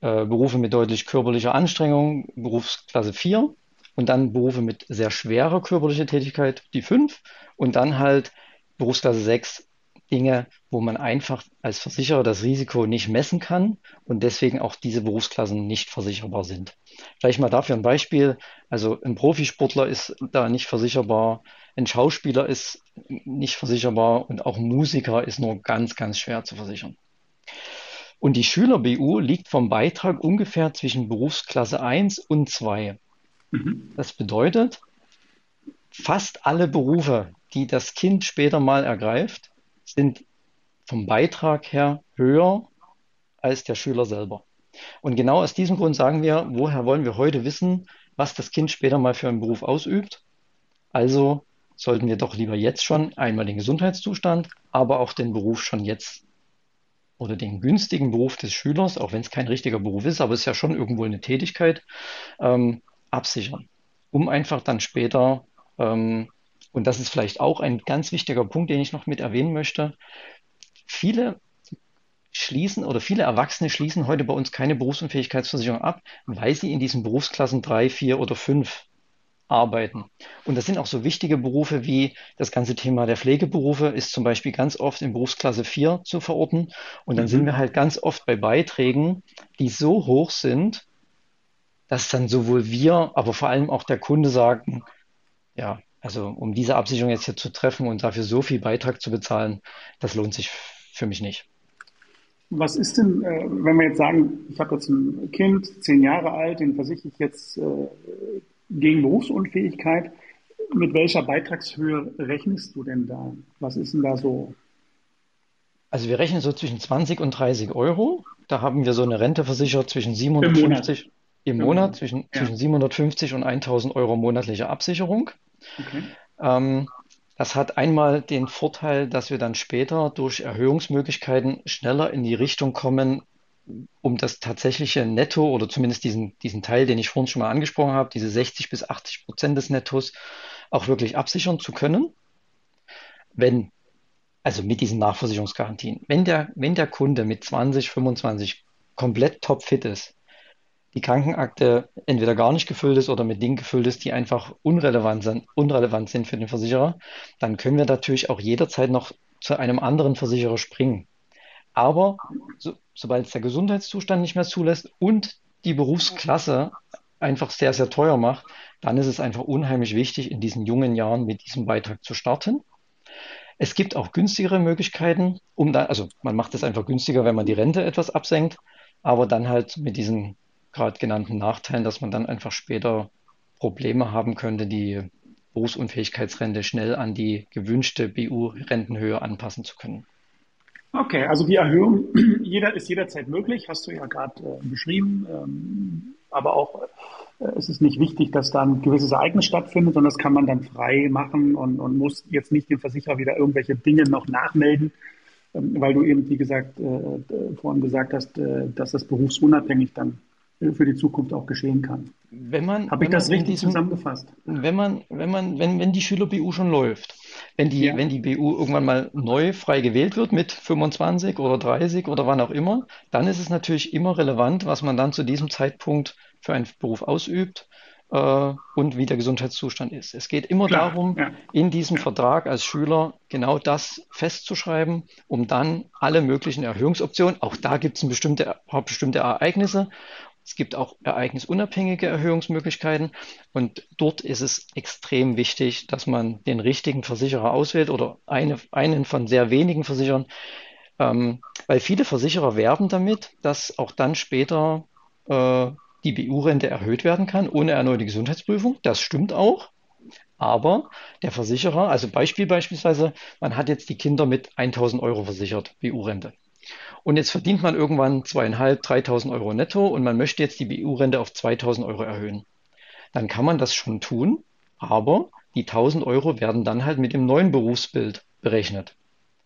äh, Berufe mit deutlich körperlicher Anstrengung, Berufsklasse 4 und dann Berufe mit sehr schwerer körperlicher Tätigkeit, die 5 und dann halt Berufsklasse 6, Dinge, wo man einfach als Versicherer das Risiko nicht messen kann und deswegen auch diese Berufsklassen nicht versicherbar sind. Vielleicht mal dafür ein Beispiel. Also ein Profisportler ist da nicht versicherbar, ein Schauspieler ist nicht versicherbar und auch ein Musiker ist nur ganz, ganz schwer zu versichern. Und die Schüler-BU liegt vom Beitrag ungefähr zwischen Berufsklasse 1 und 2. Mhm. Das bedeutet, fast alle Berufe, die das Kind später mal ergreift, sind vom Beitrag her höher als der Schüler selber. Und genau aus diesem Grund sagen wir, woher wollen wir heute wissen, was das Kind später mal für einen Beruf ausübt? Also sollten wir doch lieber jetzt schon einmal den Gesundheitszustand, aber auch den Beruf schon jetzt oder den günstigen Beruf des Schülers, auch wenn es kein richtiger Beruf ist, aber es ist ja schon irgendwo eine Tätigkeit, ähm, absichern, um einfach dann später ähm, und das ist vielleicht auch ein ganz wichtiger Punkt, den ich noch mit erwähnen möchte. Viele schließen oder viele Erwachsene schließen heute bei uns keine Berufsunfähigkeitsversicherung ab, weil sie in diesen Berufsklassen drei, vier oder fünf arbeiten. Und das sind auch so wichtige Berufe wie das ganze Thema der Pflegeberufe ist zum Beispiel ganz oft in Berufsklasse 4 zu verorten. Und dann mhm. sind wir halt ganz oft bei Beiträgen, die so hoch sind, dass dann sowohl wir, aber vor allem auch der Kunde sagen, ja, also um diese Absicherung jetzt hier zu treffen und dafür so viel Beitrag zu bezahlen, das lohnt sich für mich nicht. Was ist denn, äh, wenn wir jetzt sagen, ich habe jetzt ein Kind, zehn Jahre alt, den versichere ich jetzt äh, gegen Berufsunfähigkeit. Mit welcher Beitragshöhe rechnest du denn da? Was ist denn da so? Also wir rechnen so zwischen 20 und 30 Euro. Da haben wir so eine Rente versichert zwischen 750 im Monat, im Monat zwischen, ja. zwischen 750 und 1000 Euro monatliche Absicherung. Okay. Ähm, das hat einmal den Vorteil, dass wir dann später durch Erhöhungsmöglichkeiten schneller in die Richtung kommen, um das tatsächliche Netto oder zumindest diesen, diesen Teil, den ich vorhin schon mal angesprochen habe, diese 60 bis 80 Prozent des Nettos auch wirklich absichern zu können. Wenn, also mit diesen Nachversicherungsgarantien, wenn der, wenn der Kunde mit 20, 25 komplett topfit ist, die Krankenakte entweder gar nicht gefüllt ist oder mit Dingen gefüllt ist, die einfach unrelevant sind, unrelevant sind für den Versicherer, dann können wir natürlich auch jederzeit noch zu einem anderen Versicherer springen. Aber so, sobald es der Gesundheitszustand nicht mehr zulässt und die Berufsklasse einfach sehr, sehr teuer macht, dann ist es einfach unheimlich wichtig, in diesen jungen Jahren mit diesem Beitrag zu starten. Es gibt auch günstigere Möglichkeiten, um da, also man macht es einfach günstiger, wenn man die Rente etwas absenkt, aber dann halt mit diesen gerade genannten Nachteilen, dass man dann einfach später Probleme haben könnte, die Berufsunfähigkeitsrente schnell an die gewünschte BU-Rentenhöhe anpassen zu können. Okay, also die Erhöhung jeder, ist jederzeit möglich, hast du ja gerade äh, beschrieben. Ähm, aber auch äh, es ist nicht wichtig, dass da ein gewisses Ereignis stattfindet, sondern das kann man dann frei machen und, und muss jetzt nicht dem Versicherer wieder irgendwelche Dinge noch nachmelden, ähm, weil du eben, wie gesagt, äh, vorhin gesagt hast, äh, dass das berufsunabhängig dann für die Zukunft auch geschehen kann. Wenn man, Habe ich das richtig diesem, zusammengefasst? Wenn man, wenn man, wenn, wenn die Schüler-BU schon läuft, wenn die, ja. wenn die BU irgendwann mal neu frei gewählt wird mit 25 oder 30 oder wann auch immer, dann ist es natürlich immer relevant, was man dann zu diesem Zeitpunkt für einen Beruf ausübt. äh, und wie der Gesundheitszustand ist. Es geht immer Klar, darum, ja. in diesem Vertrag als Schüler genau das festzuschreiben, um dann alle möglichen Erhöhungsoptionen, auch da gibt es bestimmte, bestimmte Ereignisse, es gibt auch ereignisunabhängige Erhöhungsmöglichkeiten und dort ist es extrem wichtig, dass man den richtigen Versicherer auswählt oder eine, einen von sehr wenigen Versicherern, ähm, weil viele Versicherer werben damit, dass auch dann später äh, die BU-Rente erhöht werden kann ohne erneute Gesundheitsprüfung. Das stimmt auch. Aber der Versicherer, also Beispiel beispielsweise, man hat jetzt die Kinder mit 1000 Euro versichert, BU-Rente. Und jetzt verdient man irgendwann zweieinhalb, 3000 Euro netto und man möchte jetzt die BU-Rente auf 2000 Euro erhöhen. Dann kann man das schon tun, aber die 1000 Euro werden dann halt mit dem neuen Berufsbild berechnet.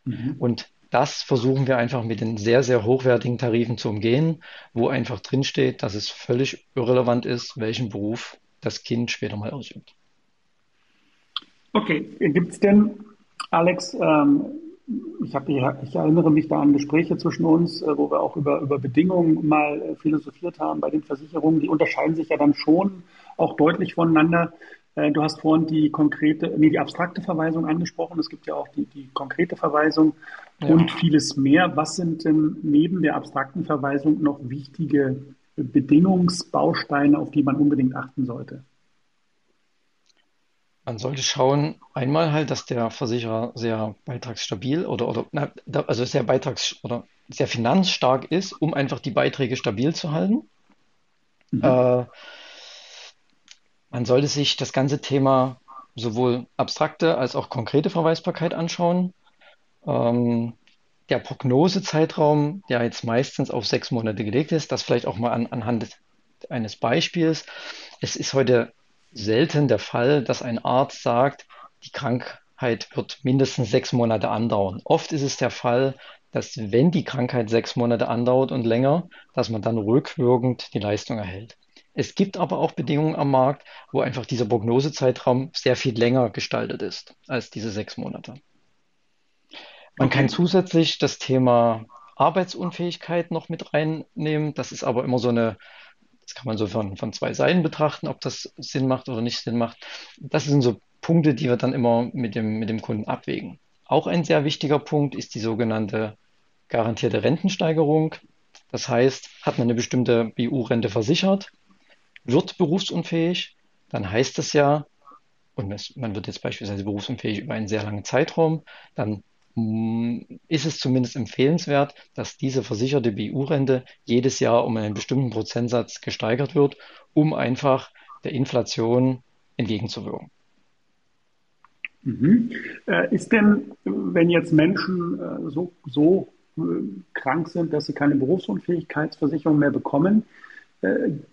Mhm. Und das versuchen wir einfach mit den sehr, sehr hochwertigen Tarifen zu umgehen, wo einfach drinsteht, dass es völlig irrelevant ist, welchen Beruf das Kind später mal ausübt. Okay, gibt es denn, Alex, ähm, ich, hab, ich erinnere mich da an Gespräche zwischen uns, äh, wo wir auch über, über Bedingungen mal äh, philosophiert haben bei den Versicherungen. Die unterscheiden sich ja dann schon auch deutlich voneinander. Äh, du hast vorhin die konkrete, nee, die abstrakte Verweisung angesprochen. Es gibt ja auch die, die konkrete Verweisung ja. und vieles mehr. Was sind denn neben der abstrakten Verweisung noch wichtige Bedingungsbausteine, auf die man unbedingt achten sollte? Man sollte schauen, einmal halt, dass der Versicherer sehr beitragsstabil oder, oder na, also sehr beitrags- oder sehr finanzstark ist, um einfach die Beiträge stabil zu halten. Mhm. Äh, man sollte sich das ganze Thema sowohl abstrakte als auch konkrete Verweisbarkeit anschauen. Ähm, der Prognosezeitraum, der jetzt meistens auf sechs Monate gelegt ist, das vielleicht auch mal an, anhand eines Beispiels. Es ist heute selten der Fall, dass ein Arzt sagt, die Krankheit wird mindestens sechs Monate andauern. Oft ist es der Fall, dass wenn die Krankheit sechs Monate andauert und länger, dass man dann rückwirkend die Leistung erhält. Es gibt aber auch Bedingungen am Markt, wo einfach dieser Prognosezeitraum sehr viel länger gestaltet ist als diese sechs Monate. Man okay. kann zusätzlich das Thema Arbeitsunfähigkeit noch mit reinnehmen. Das ist aber immer so eine, das kann man so von, von zwei Seiten betrachten, ob das Sinn macht oder nicht Sinn macht. Das sind so Punkte, die wir dann immer mit dem, mit dem Kunden abwägen. Auch ein sehr wichtiger Punkt ist die sogenannte garantierte Rentensteigerung. Das heißt, hat man eine bestimmte BU-Rente versichert, wird berufsunfähig, dann heißt es ja, und man wird jetzt beispielsweise berufsunfähig über einen sehr langen Zeitraum, dann ist es zumindest empfehlenswert, dass diese versicherte BU-Rente jedes Jahr um einen bestimmten Prozentsatz gesteigert wird, um einfach der Inflation entgegenzuwirken. Mhm. Äh, ist denn, wenn jetzt Menschen äh, so, so äh, krank sind, dass sie keine Berufsunfähigkeitsversicherung mehr bekommen,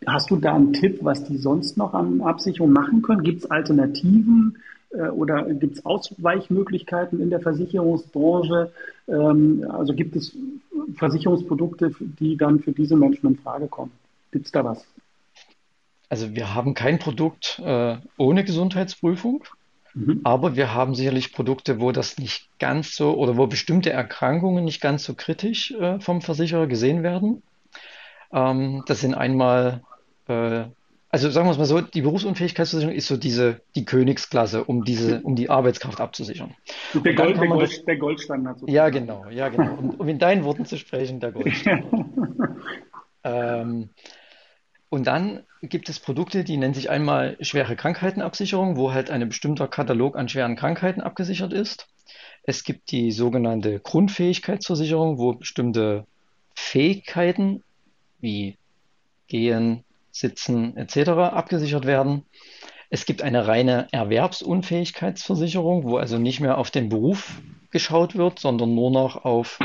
hast du da einen Tipp, was die sonst noch an Absicherung machen können? Gibt es Alternativen oder gibt es Ausweichmöglichkeiten in der Versicherungsbranche? Ähm, also gibt es Versicherungsprodukte, die dann für diese Menschen in Frage kommen? Gibt es da was? Also wir haben kein Produkt äh, ohne Gesundheitsprüfung, mhm. aber wir haben sicherlich Produkte, wo das nicht ganz so oder wo bestimmte Erkrankungen nicht ganz so kritisch äh, vom Versicherer gesehen werden. Ähm, das sind einmal, äh, also sagen wir es mal so, die Berufsunfähigkeitsversicherung ist so diese, die Königsklasse, um diese, um die Arbeitskraft abzusichern. Der, Gold, der, Gold, das, der Goldstandard. Sozusagen. Ja, genau, ja, genau. Um, um in deinen Worten zu sprechen, der Goldstandard. ähm, und dann gibt es Produkte, die nennen sich einmal schwere Krankheitenabsicherung, wo halt ein bestimmter Katalog an schweren Krankheiten abgesichert ist. Es gibt die sogenannte Grundfähigkeitsversicherung, wo bestimmte Fähigkeiten wie Gehen, Sitzen etc. abgesichert werden. Es gibt eine reine Erwerbsunfähigkeitsversicherung, wo also nicht mehr auf den Beruf geschaut wird, sondern nur noch auf,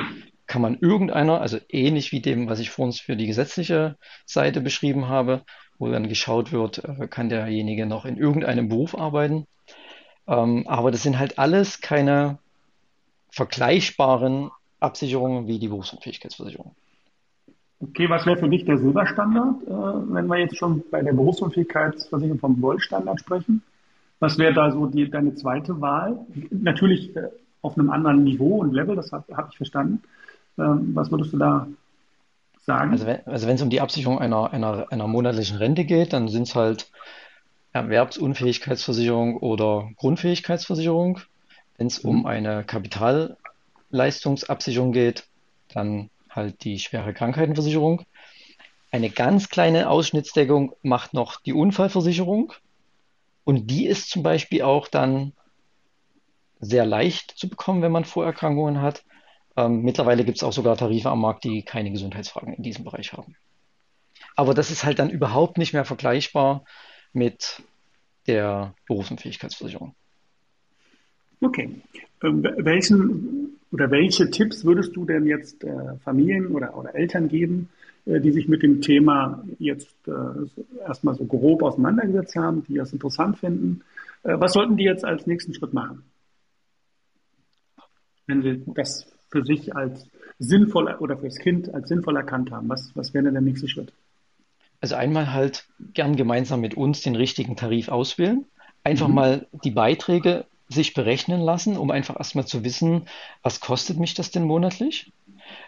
kann man irgendeiner, also ähnlich wie dem, was ich vorhin für die gesetzliche Seite beschrieben habe, wo dann geschaut wird, äh, kann derjenige noch in irgendeinem Beruf arbeiten. Ähm, aber das sind halt alles keine vergleichbaren Absicherungen wie die Berufsunfähigkeitsversicherung. Okay, was wäre für dich der Silberstandard, äh, wenn wir jetzt schon bei der Berufsunfähigkeitsversicherung vom Goldstandard sprechen? Was wäre da so die, deine zweite Wahl? Natürlich äh, auf einem anderen Niveau und Level, das habe hab ich verstanden. Ähm, was würdest du da sagen? Also wenn also es um die Absicherung einer, einer, einer monatlichen Rente geht, dann sind es halt Erwerbsunfähigkeitsversicherung oder Grundfähigkeitsversicherung. Wenn es mhm. um eine Kapitalleistungsabsicherung geht, dann halt die schwere Krankheitenversicherung. Eine ganz kleine Ausschnittsdeckung macht noch die Unfallversicherung. Und die ist zum Beispiel auch dann sehr leicht zu bekommen, wenn man Vorerkrankungen hat. Ähm, mittlerweile gibt es auch sogar Tarife am Markt, die keine Gesundheitsfragen in diesem Bereich haben. Aber das ist halt dann überhaupt nicht mehr vergleichbar mit der Berufsunfähigkeitsversicherung. Okay. Ähm, welchen oder welche Tipps würdest du denn jetzt äh, Familien oder, oder Eltern geben, äh, die sich mit dem Thema jetzt äh, erstmal so grob auseinandergesetzt haben, die das interessant finden? Äh, was sollten die jetzt als nächsten Schritt machen? Wenn sie das für sich als sinnvoll oder fürs Kind als sinnvoll erkannt haben, was, was wäre denn der nächste Schritt? Also einmal halt gern gemeinsam mit uns den richtigen Tarif auswählen. Einfach mhm. mal die Beiträge sich berechnen lassen, um einfach erstmal zu wissen, was kostet mich das denn monatlich?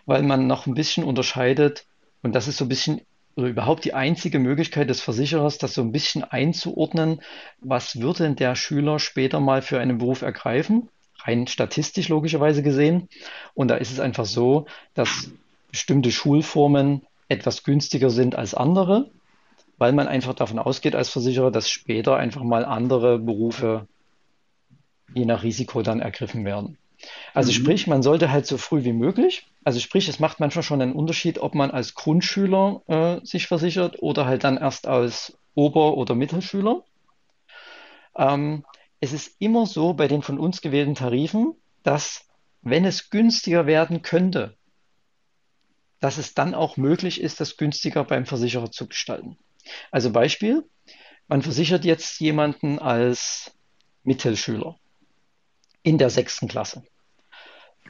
Weil man noch ein bisschen unterscheidet, und das ist so ein bisschen oder überhaupt die einzige Möglichkeit des Versicherers, das so ein bisschen einzuordnen, was würde denn der Schüler später mal für einen Beruf ergreifen? Rein statistisch logischerweise gesehen. Und da ist es einfach so, dass bestimmte Schulformen etwas günstiger sind als andere, weil man einfach davon ausgeht als Versicherer, dass später einfach mal andere Berufe je nach Risiko dann ergriffen werden. Also mhm. sprich, man sollte halt so früh wie möglich, also sprich, es macht manchmal schon einen Unterschied, ob man als Grundschüler äh, sich versichert oder halt dann erst als Ober- oder Mittelschüler. Ähm, es ist immer so bei den von uns gewählten Tarifen, dass wenn es günstiger werden könnte, dass es dann auch möglich ist, das günstiger beim Versicherer zu gestalten. Also Beispiel, man versichert jetzt jemanden als Mittelschüler in der sechsten Klasse.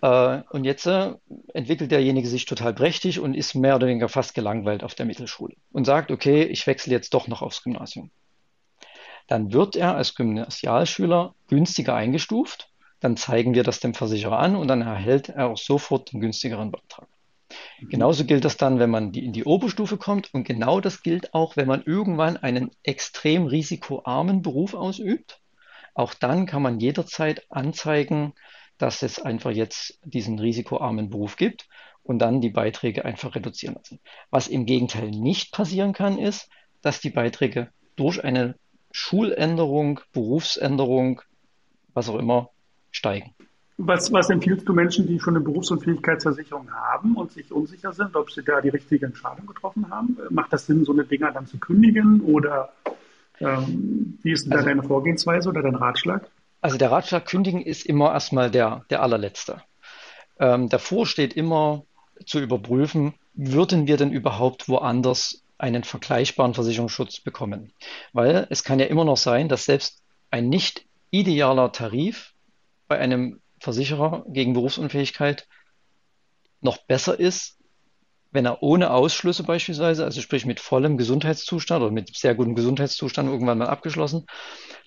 Äh, und jetzt äh, entwickelt derjenige sich total prächtig und ist mehr oder weniger fast gelangweilt auf der Mittelschule und sagt, okay, ich wechsle jetzt doch noch aufs Gymnasium. Dann wird er als Gymnasialschüler günstiger eingestuft. Dann zeigen wir das dem Versicherer an und dann erhält er auch sofort den günstigeren Beitrag. Genauso gilt das dann, wenn man die, in die Oberstufe kommt und genau das gilt auch, wenn man irgendwann einen extrem risikoarmen Beruf ausübt. Auch dann kann man jederzeit anzeigen, dass es einfach jetzt diesen risikoarmen Beruf gibt und dann die Beiträge einfach reduzieren lassen. Was im Gegenteil nicht passieren kann, ist, dass die Beiträge durch eine Schuländerung, Berufsänderung, was auch immer, steigen. Was, was empfiehlst du Menschen, die schon eine Berufsunfähigkeitsversicherung haben und sich unsicher sind, ob sie da die richtige Entscheidung getroffen haben? Macht das Sinn, so eine Dinger dann zu kündigen oder ähm, wie ist denn da also, deine Vorgehensweise oder dein Ratschlag? Also der Ratschlag kündigen ist immer erstmal der, der allerletzte. Ähm, davor steht immer zu überprüfen, würden wir denn überhaupt woanders einen vergleichbaren Versicherungsschutz bekommen? Weil es kann ja immer noch sein, dass selbst ein nicht idealer Tarif bei einem Versicherer gegen Berufsunfähigkeit noch besser ist, wenn er ohne Ausschlüsse beispielsweise, also sprich mit vollem Gesundheitszustand oder mit sehr gutem Gesundheitszustand irgendwann mal abgeschlossen,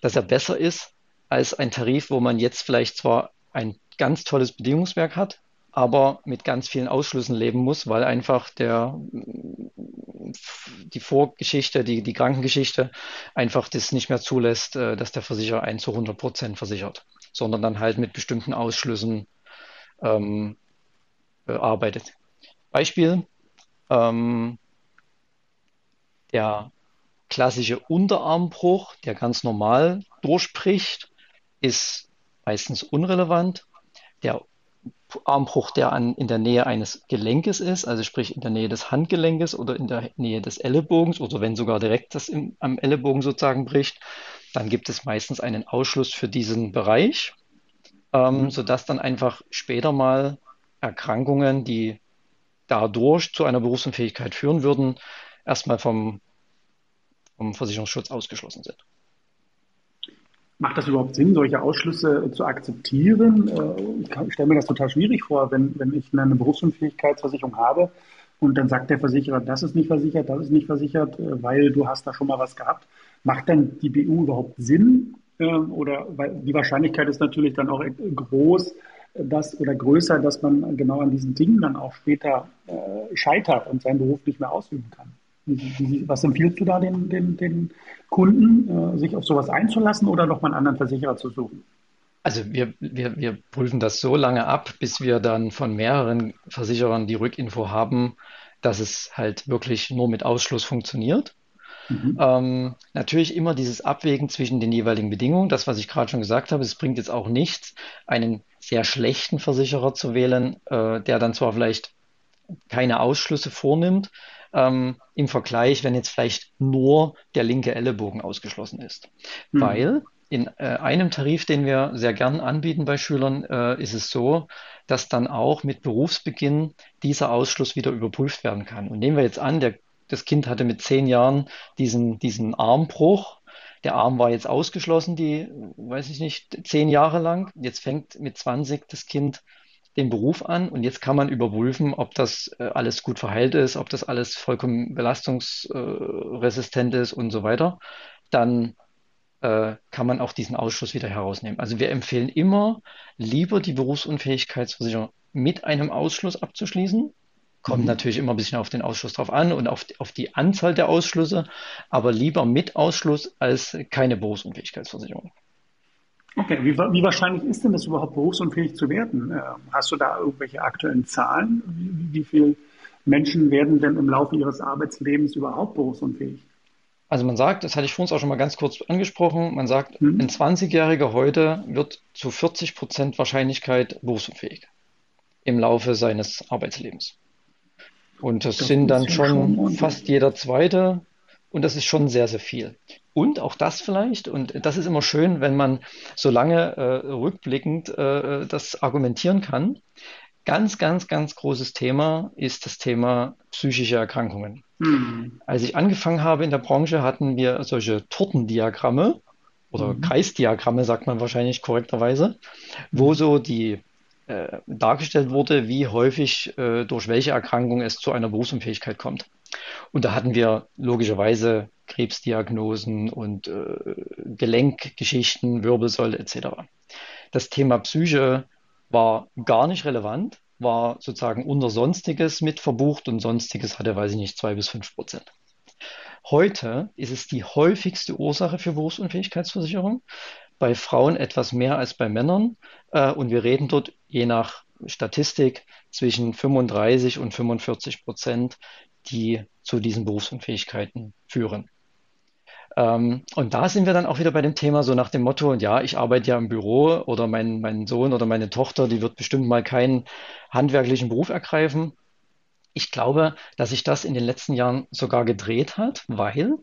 dass er besser ist als ein Tarif, wo man jetzt vielleicht zwar ein ganz tolles Bedingungswerk hat, aber mit ganz vielen Ausschlüssen leben muss, weil einfach der, die Vorgeschichte, die, die Krankengeschichte einfach das nicht mehr zulässt, äh, dass der Versicherer einen zu 100 Prozent versichert sondern dann halt mit bestimmten Ausschlüssen ähm, äh, arbeitet. Beispiel, ähm, der klassische Unterarmbruch, der ganz normal durchbricht, ist meistens unrelevant. Der Armbruch, der an, in der Nähe eines Gelenkes ist, also sprich in der Nähe des Handgelenkes oder in der Nähe des Ellenbogens oder wenn sogar direkt das im, am Ellenbogen sozusagen bricht, dann gibt es meistens einen Ausschluss für diesen Bereich, ähm, mhm. sodass dann einfach später mal Erkrankungen, die dadurch zu einer Berufsunfähigkeit führen würden, erstmal vom, vom Versicherungsschutz ausgeschlossen sind. Macht das überhaupt Sinn, solche Ausschlüsse zu akzeptieren? Äh, ich stelle mir das total schwierig vor, wenn, wenn ich eine Berufsunfähigkeitsversicherung habe und dann sagt der Versicherer, das ist nicht versichert, das ist nicht versichert, äh, weil du hast da schon mal was gehabt. Macht dann die BU überhaupt Sinn? Ähm, oder weil die Wahrscheinlichkeit ist natürlich dann auch groß, dass oder größer, dass man genau an diesen Dingen dann auch später äh, scheitert und seinen Beruf nicht mehr ausüben kann. Was empfiehlst du da den, den, den Kunden, äh, sich auf sowas einzulassen oder nochmal einen anderen Versicherer zu suchen? Also wir, wir, wir prüfen das so lange ab, bis wir dann von mehreren Versicherern die Rückinfo haben, dass es halt wirklich nur mit Ausschluss funktioniert. Mhm. Ähm, natürlich immer dieses Abwägen zwischen den jeweiligen Bedingungen. Das, was ich gerade schon gesagt habe, es bringt jetzt auch nichts, einen sehr schlechten Versicherer zu wählen, äh, der dann zwar vielleicht keine Ausschlüsse vornimmt, ähm, im Vergleich, wenn jetzt vielleicht nur der linke Ellenbogen ausgeschlossen ist. Mhm. Weil in äh, einem Tarif, den wir sehr gern anbieten bei Schülern, äh, ist es so, dass dann auch mit Berufsbeginn dieser Ausschluss wieder überprüft werden kann. Und nehmen wir jetzt an, der, das Kind hatte mit zehn Jahren diesen, diesen Armbruch. Der Arm war jetzt ausgeschlossen, die, weiß ich nicht, zehn Jahre lang. Jetzt fängt mit 20 das Kind den Beruf an und jetzt kann man überprüfen, ob das äh, alles gut verheilt ist, ob das alles vollkommen belastungsresistent ist und so weiter. Dann äh, kann man auch diesen Ausschuss wieder herausnehmen. Also wir empfehlen immer, lieber die Berufsunfähigkeitsversicherung mit einem Ausschluss abzuschließen. Kommt mhm. natürlich immer ein bisschen auf den Ausschluss drauf an und auf, auf die Anzahl der Ausschlüsse, aber lieber mit Ausschluss als keine Berufsunfähigkeitsversicherung. Okay, wie, wie, wahrscheinlich ist denn das überhaupt berufsunfähig zu werden? Ähm, hast du da irgendwelche aktuellen Zahlen? Wie, wie viele Menschen werden denn im Laufe ihres Arbeitslebens überhaupt berufsunfähig? Also man sagt, das hatte ich vor uns auch schon mal ganz kurz angesprochen, man sagt, mhm. ein 20-Jähriger heute wird zu 40 Prozent Wahrscheinlichkeit berufsunfähig im Laufe seines Arbeitslebens. Und das, das sind dann schon, schon fast jeder Zweite und das ist schon sehr, sehr viel. Und auch das vielleicht, und das ist immer schön, wenn man so lange äh, rückblickend äh, das argumentieren kann. Ganz, ganz, ganz großes Thema ist das Thema psychische Erkrankungen. Mhm. Als ich angefangen habe in der Branche, hatten wir solche Tortendiagramme oder mhm. Kreisdiagramme, sagt man wahrscheinlich korrekterweise, wo so die äh, dargestellt wurde, wie häufig äh, durch welche Erkrankung es zu einer Berufsunfähigkeit kommt. Und da hatten wir logischerweise Krebsdiagnosen und äh, Gelenkgeschichten, Wirbelsäule etc. Das Thema Psyche war gar nicht relevant, war sozusagen unter Sonstiges mit verbucht und Sonstiges hatte, weiß ich nicht, zwei bis fünf Prozent. Heute ist es die häufigste Ursache für Berufsunfähigkeitsversicherung. Bei Frauen etwas mehr als bei Männern. Äh, und wir reden dort je nach Statistik zwischen 35 und 45 Prozent, die zu diesen Berufsunfähigkeiten führen. Ähm, und da sind wir dann auch wieder bei dem Thema so nach dem Motto, ja, ich arbeite ja im Büro oder mein, mein Sohn oder meine Tochter, die wird bestimmt mal keinen handwerklichen Beruf ergreifen. Ich glaube, dass sich das in den letzten Jahren sogar gedreht hat, weil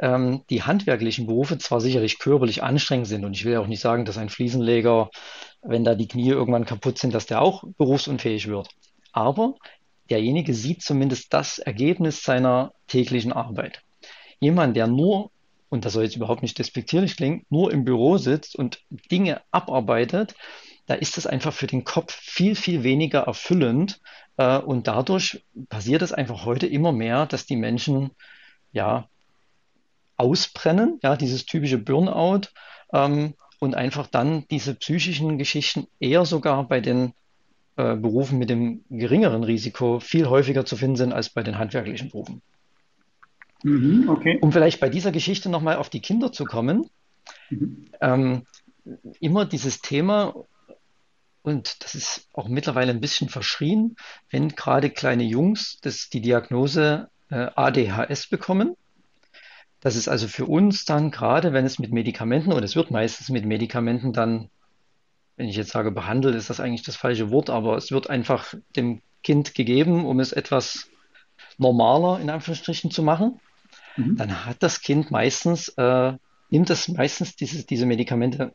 ähm, die handwerklichen Berufe zwar sicherlich körperlich anstrengend sind und ich will auch nicht sagen, dass ein Fliesenleger, wenn da die Knie irgendwann kaputt sind, dass der auch berufsunfähig wird. Aber derjenige sieht zumindest das Ergebnis seiner täglichen Arbeit. Jemand, der nur und das soll jetzt überhaupt nicht despektierlich klingen, nur im Büro sitzt und Dinge abarbeitet, da ist es einfach für den Kopf viel, viel weniger erfüllend. Äh, und dadurch passiert es einfach heute immer mehr, dass die Menschen ja ausbrennen, ja, dieses typische Burnout ähm, und einfach dann diese psychischen Geschichten eher sogar bei den äh, Berufen mit dem geringeren Risiko viel häufiger zu finden sind als bei den handwerklichen Berufen. Mhm, okay. Um vielleicht bei dieser Geschichte nochmal auf die Kinder zu kommen, mhm. ähm, immer dieses Thema, und das ist auch mittlerweile ein bisschen verschrien, wenn gerade kleine Jungs das, die Diagnose äh, ADHS bekommen. Das ist also für uns dann gerade, wenn es mit Medikamenten, und es wird meistens mit Medikamenten dann, wenn ich jetzt sage behandelt, ist das eigentlich das falsche Wort, aber es wird einfach dem Kind gegeben, um es etwas normaler in Anführungsstrichen zu machen mhm. dann hat das Kind meistens, äh, nimmt das meistens diese, diese Medikamente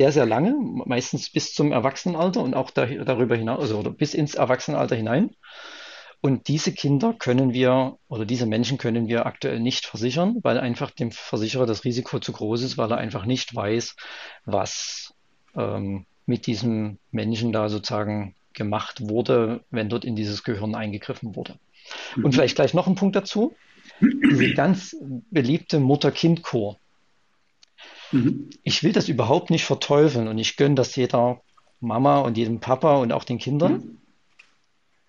sehr, sehr lange, meistens bis zum Erwachsenenalter und auch da, darüber hinaus, also oder bis ins Erwachsenenalter hinein. Und diese Kinder können wir oder diese Menschen können wir aktuell nicht versichern, weil einfach dem Versicherer das Risiko zu groß ist, weil er einfach nicht weiß, was ähm, mit diesem Menschen da sozusagen gemacht wurde, wenn dort in dieses Gehirn eingegriffen wurde. Mhm. Und vielleicht gleich noch ein Punkt dazu diese ganz beliebte Mutter-Kind-Chor. Mhm. Ich will das überhaupt nicht verteufeln und ich gönne das jeder Mama und jedem Papa und auch den Kindern. Mhm.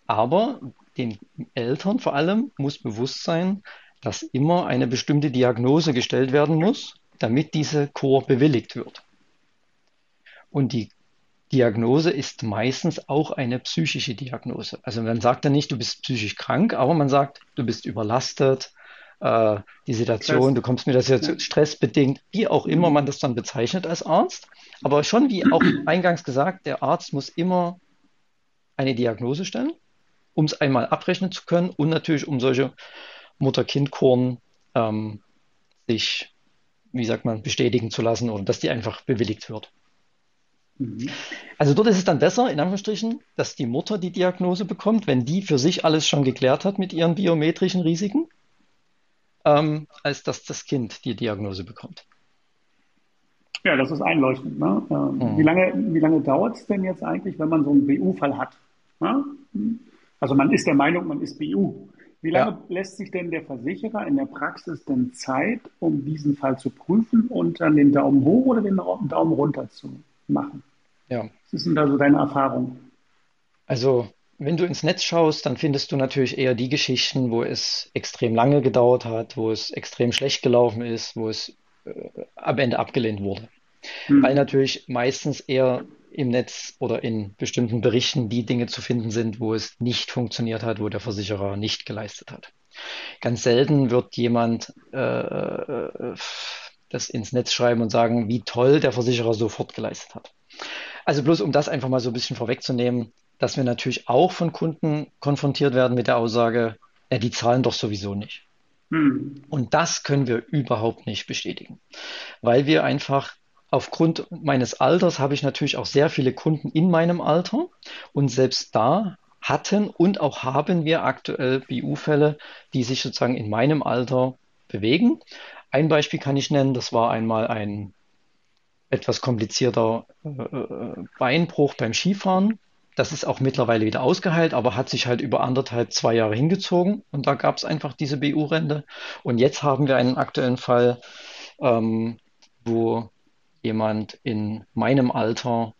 Aber den Eltern vor allem muss bewusst sein, dass immer eine bestimmte Diagnose gestellt werden muss, damit diese Kur bewilligt wird. Und die Diagnose ist meistens auch eine psychische Diagnose. Also man sagt dann nicht, du bist psychisch krank, aber man sagt, du bist überlastet, äh, die Situation, du kommst mir das jetzt ja. stressbedingt, wie auch immer man das dann bezeichnet als Arzt. Aber schon wie auch eingangs gesagt, der Arzt muss immer eine Diagnose stellen, um es einmal abrechnen zu können und natürlich um solche Mutter-Kind-Kuren ähm, sich, wie sagt man, bestätigen zu lassen oder dass die einfach bewilligt wird. Mhm. Also dort ist es dann besser, in Anführungsstrichen, dass die Mutter die Diagnose bekommt, wenn die für sich alles schon geklärt hat mit ihren biometrischen Risiken, ähm, als dass das Kind die Diagnose bekommt. Ja, das ist einleuchtend. Ne? Ähm, mhm. Wie lange, wie lange dauert es denn jetzt eigentlich, wenn man so einen BU-Fall hat? Ne? Also man ist der Meinung, man ist BU. Wie lange ja. lässt sich denn der Versicherer in der Praxis denn Zeit, um diesen Fall zu prüfen und dann den Daumen hoch oder den Daumen runter zu machen? Ja. Was ist denn da so deine Erfahrung? Also, wenn du ins Netz schaust, dann findest du natürlich eher die Geschichten, wo es extrem lange gedauert hat, wo es extrem schlecht gelaufen ist, wo es äh, am Ende abgelehnt wurde. Hm. Weil natürlich meistens eher im Netz oder in bestimmten Berichten die Dinge zu finden sind, wo es nicht funktioniert hat, wo der Versicherer nicht geleistet hat. Ganz selten wird jemand äh, äh, das ins Netz schreiben und sagen, wie toll der Versicherer sofort geleistet hat. Also bloß um das einfach mal so ein bisschen vorwegzunehmen, dass wir natürlich auch von Kunden konfrontiert werden mit der Aussage, ja, die zahlen doch sowieso nicht. Hm. Und das können wir überhaupt nicht bestätigen, weil wir einfach aufgrund meines Alters habe ich natürlich auch sehr viele Kunden in meinem Alter und selbst da hatten und auch haben wir aktuell BU-Fälle, die sich sozusagen in meinem Alter bewegen. Ein Beispiel kann ich nennen, das war einmal ein etwas komplizierter äh, äh Beinbruch beim Skifahren. Das ist auch mittlerweile wieder ausgeheilt, aber hat sich halt über anderthalb, zwei Jahre hingezogen und da gab es einfach diese BU-Rente. Und jetzt haben wir einen aktuellen Fall, ähm, wo jemand in meinem Alter,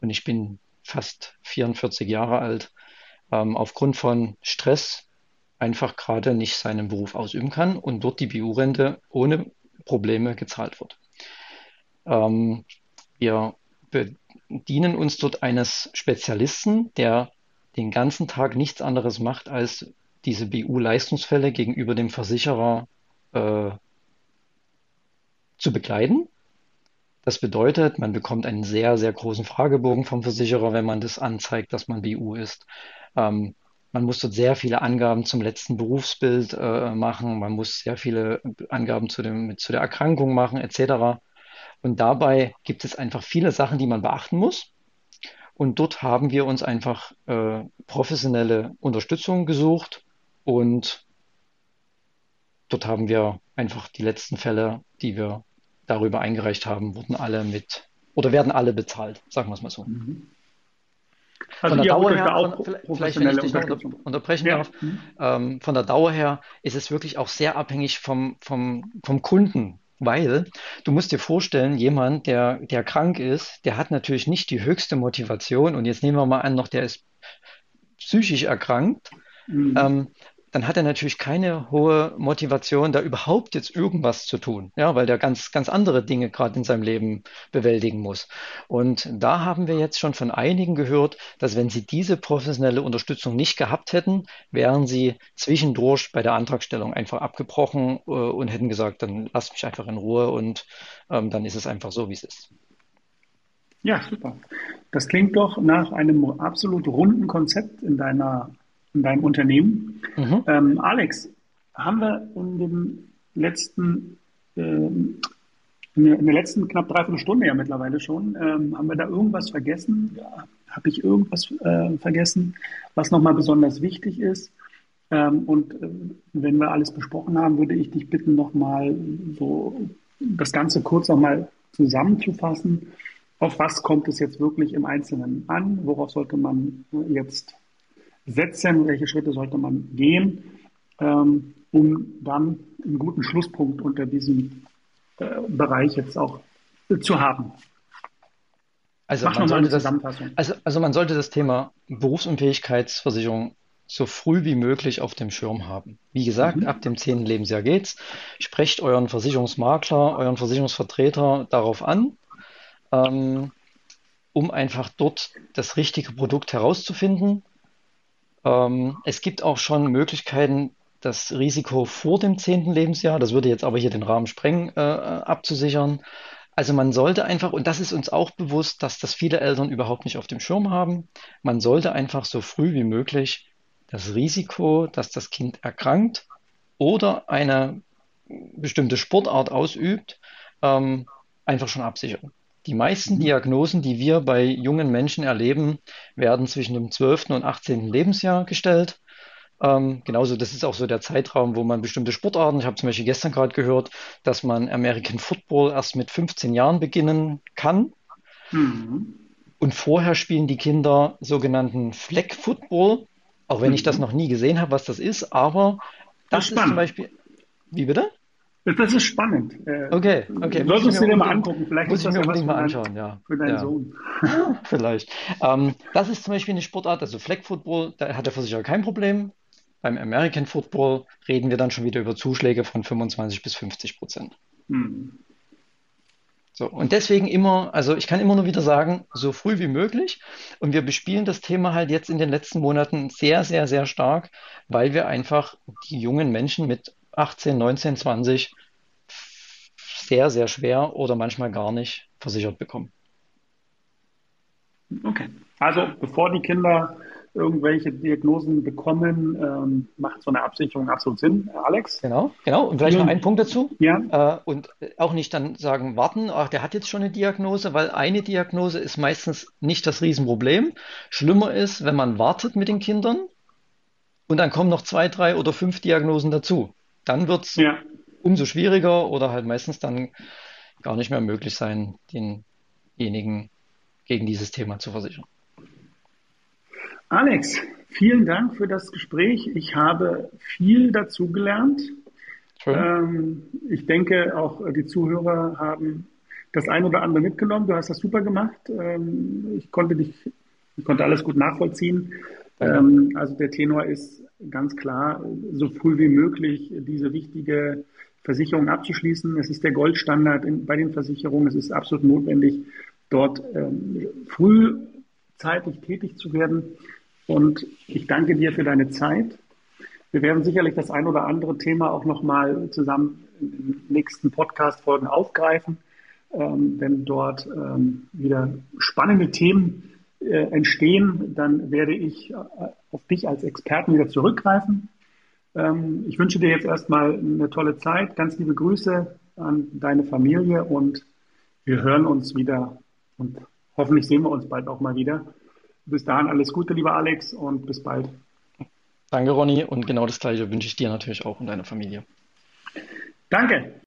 und ich bin fast 44 Jahre alt, ähm, aufgrund von Stress einfach gerade nicht seinen Beruf ausüben kann und dort die BU-Rente ohne Probleme gezahlt wird. Ähm, wir bedienen uns dort eines Spezialisten, der den ganzen Tag nichts anderes macht, als diese BU-Leistungsfälle gegenüber dem Versicherer äh, zu begleiten das bedeutet, man bekommt einen sehr, sehr großen Fragebogen vom Versicherer, wenn man das anzeigt, dass man BU ist. Ähm, man muss dort sehr viele Angaben zum letzten Berufsbild äh, machen. Man muss sehr viele Angaben zu, dem, zu der Erkrankung machen, etc. Und dabei gibt es einfach viele Sachen, die man beachten muss. Und dort haben wir uns einfach äh, professionelle Unterstützung gesucht und dort haben wir einfach die letzten Fälle, die wir darüber eingereicht haben, wurden alle mit oder werden alle bezahlt, sagen wir es mal so. Mhm. Also von der Dauer her, von, vielleicht wenn ich dich noch unter, unterbrechen ja. darf, mhm. ähm, von der Dauer her ist es wirklich auch sehr abhängig vom, vom, vom Kunden, weil du musst dir vorstellen, jemand, der, der krank ist, der hat natürlich nicht die höchste Motivation und jetzt nehmen wir mal an, noch der ist psychisch erkrankt, mhm. ähm, dann hat er natürlich keine hohe Motivation, da überhaupt jetzt irgendwas zu tun, ja, weil der ganz, ganz andere Dinge gerade in seinem Leben bewältigen muss. Und da haben wir jetzt schon von einigen gehört, dass wenn sie diese professionelle Unterstützung nicht gehabt hätten, wären sie zwischendurch bei der Antragstellung einfach abgebrochen äh, und hätten gesagt, dann lass mich einfach in Ruhe und ähm, dann ist es einfach so, wie es ist. Ja, super. Das klingt doch nach einem absolut runden Konzept in deiner in deinem Unternehmen. Mhm. Ähm, Alex, haben wir in dem letzten, äh, in, der, in der letzten knapp dreiviertel Stunde ja mittlerweile schon, ähm, haben wir da irgendwas vergessen? Ja, Habe ich irgendwas äh, vergessen, was nochmal besonders wichtig ist? Ähm, und äh, wenn wir alles besprochen haben, würde ich dich bitten, nochmal so das Ganze kurz nochmal zusammenzufassen. Auf was kommt es jetzt wirklich im Einzelnen an? Worauf sollte man jetzt setzen, welche Schritte sollte man gehen, ähm, um dann einen guten Schlusspunkt unter diesem äh, Bereich jetzt auch äh, zu haben. Also man, sollte das, also, also man sollte das Thema Berufsunfähigkeitsversicherung so früh wie möglich auf dem Schirm haben. Wie gesagt, mhm. ab dem zehnten Lebensjahr geht's. Sprecht euren Versicherungsmakler, euren Versicherungsvertreter darauf an, ähm, um einfach dort das richtige Produkt herauszufinden. Ähm, es gibt auch schon Möglichkeiten, das Risiko vor dem zehnten Lebensjahr, das würde jetzt aber hier den Rahmen sprengen, äh, abzusichern. Also man sollte einfach, und das ist uns auch bewusst, dass das viele Eltern überhaupt nicht auf dem Schirm haben, man sollte einfach so früh wie möglich das Risiko, dass das Kind erkrankt oder eine bestimmte Sportart ausübt, ähm, einfach schon absichern. Die meisten mhm. Diagnosen, die wir bei jungen Menschen erleben, werden zwischen dem 12. und 18. Lebensjahr gestellt. Ähm, genauso, das ist auch so der Zeitraum, wo man bestimmte Sportarten, ich habe zum Beispiel gestern gerade gehört, dass man American Football erst mit 15 Jahren beginnen kann. Mhm. Und vorher spielen die Kinder sogenannten Flag Football, auch wenn mhm. ich das noch nie gesehen habe, was das ist, aber das, das ist, ist zum Beispiel. Wie bitte? Das ist spannend. Äh, okay, okay. Solltest du dir mal angucken. Vielleicht muss ich mir unbedingt mal anschauen, ja. Für deinen ja. Sohn. Vielleicht. Ähm, das ist zum Beispiel eine Sportart, also Flag Football, da hat der Versicherer kein Problem. Beim American Football reden wir dann schon wieder über Zuschläge von 25 bis 50 Prozent. Hm. So, und deswegen immer, also ich kann immer nur wieder sagen, so früh wie möglich. Und wir bespielen das Thema halt jetzt in den letzten Monaten sehr, sehr, sehr stark, weil wir einfach die jungen Menschen mit 18, 19, 20 sehr, sehr schwer oder manchmal gar nicht versichert bekommen. Okay. Also bevor die Kinder irgendwelche Diagnosen bekommen, ähm, macht so eine Absicherung absolut Sinn. Alex? Genau, genau. Und vielleicht noch ein Punkt dazu. Ja. Äh, und auch nicht dann sagen, warten, ach, der hat jetzt schon eine Diagnose, weil eine Diagnose ist meistens nicht das Riesenproblem. Schlimmer ist, wenn man wartet mit den Kindern und dann kommen noch zwei, drei oder fünf Diagnosen dazu. Dann wird es ja. umso schwieriger oder halt meistens dann gar nicht mehr möglich sein, denjenigen gegen dieses Thema zu versichern. Alex, vielen Dank für das Gespräch. Ich habe viel dazugelernt. Ähm, ich denke, auch die Zuhörer haben das ein oder andere mitgenommen. Du hast das super gemacht. Ähm, ich konnte dich, ich konnte alles gut nachvollziehen. Ähm, also der Tenor ist ganz klar, so früh wie möglich diese wichtige Versicherung abzuschließen. Es ist der Goldstandard in, bei den Versicherungen. Es ist absolut notwendig, dort ähm, frühzeitig tätig zu werden. Und ich danke dir für deine Zeit. Wir werden sicherlich das ein oder andere Thema auch nochmal zusammen in den nächsten Podcast-Folgen aufgreifen, ähm, wenn dort ähm, wieder spannende Themen äh, entstehen, dann werde ich äh, auf dich als Experten wieder zurückgreifen. Ähm, ich wünsche dir jetzt erstmal eine tolle Zeit. Ganz liebe Grüße an deine Familie und wir hören uns wieder und hoffentlich sehen wir uns bald auch mal wieder. Bis dahin alles Gute, lieber Alex, und bis bald. Danke, Ronny, und genau das Gleiche wünsche ich dir natürlich auch und deiner Familie. Danke.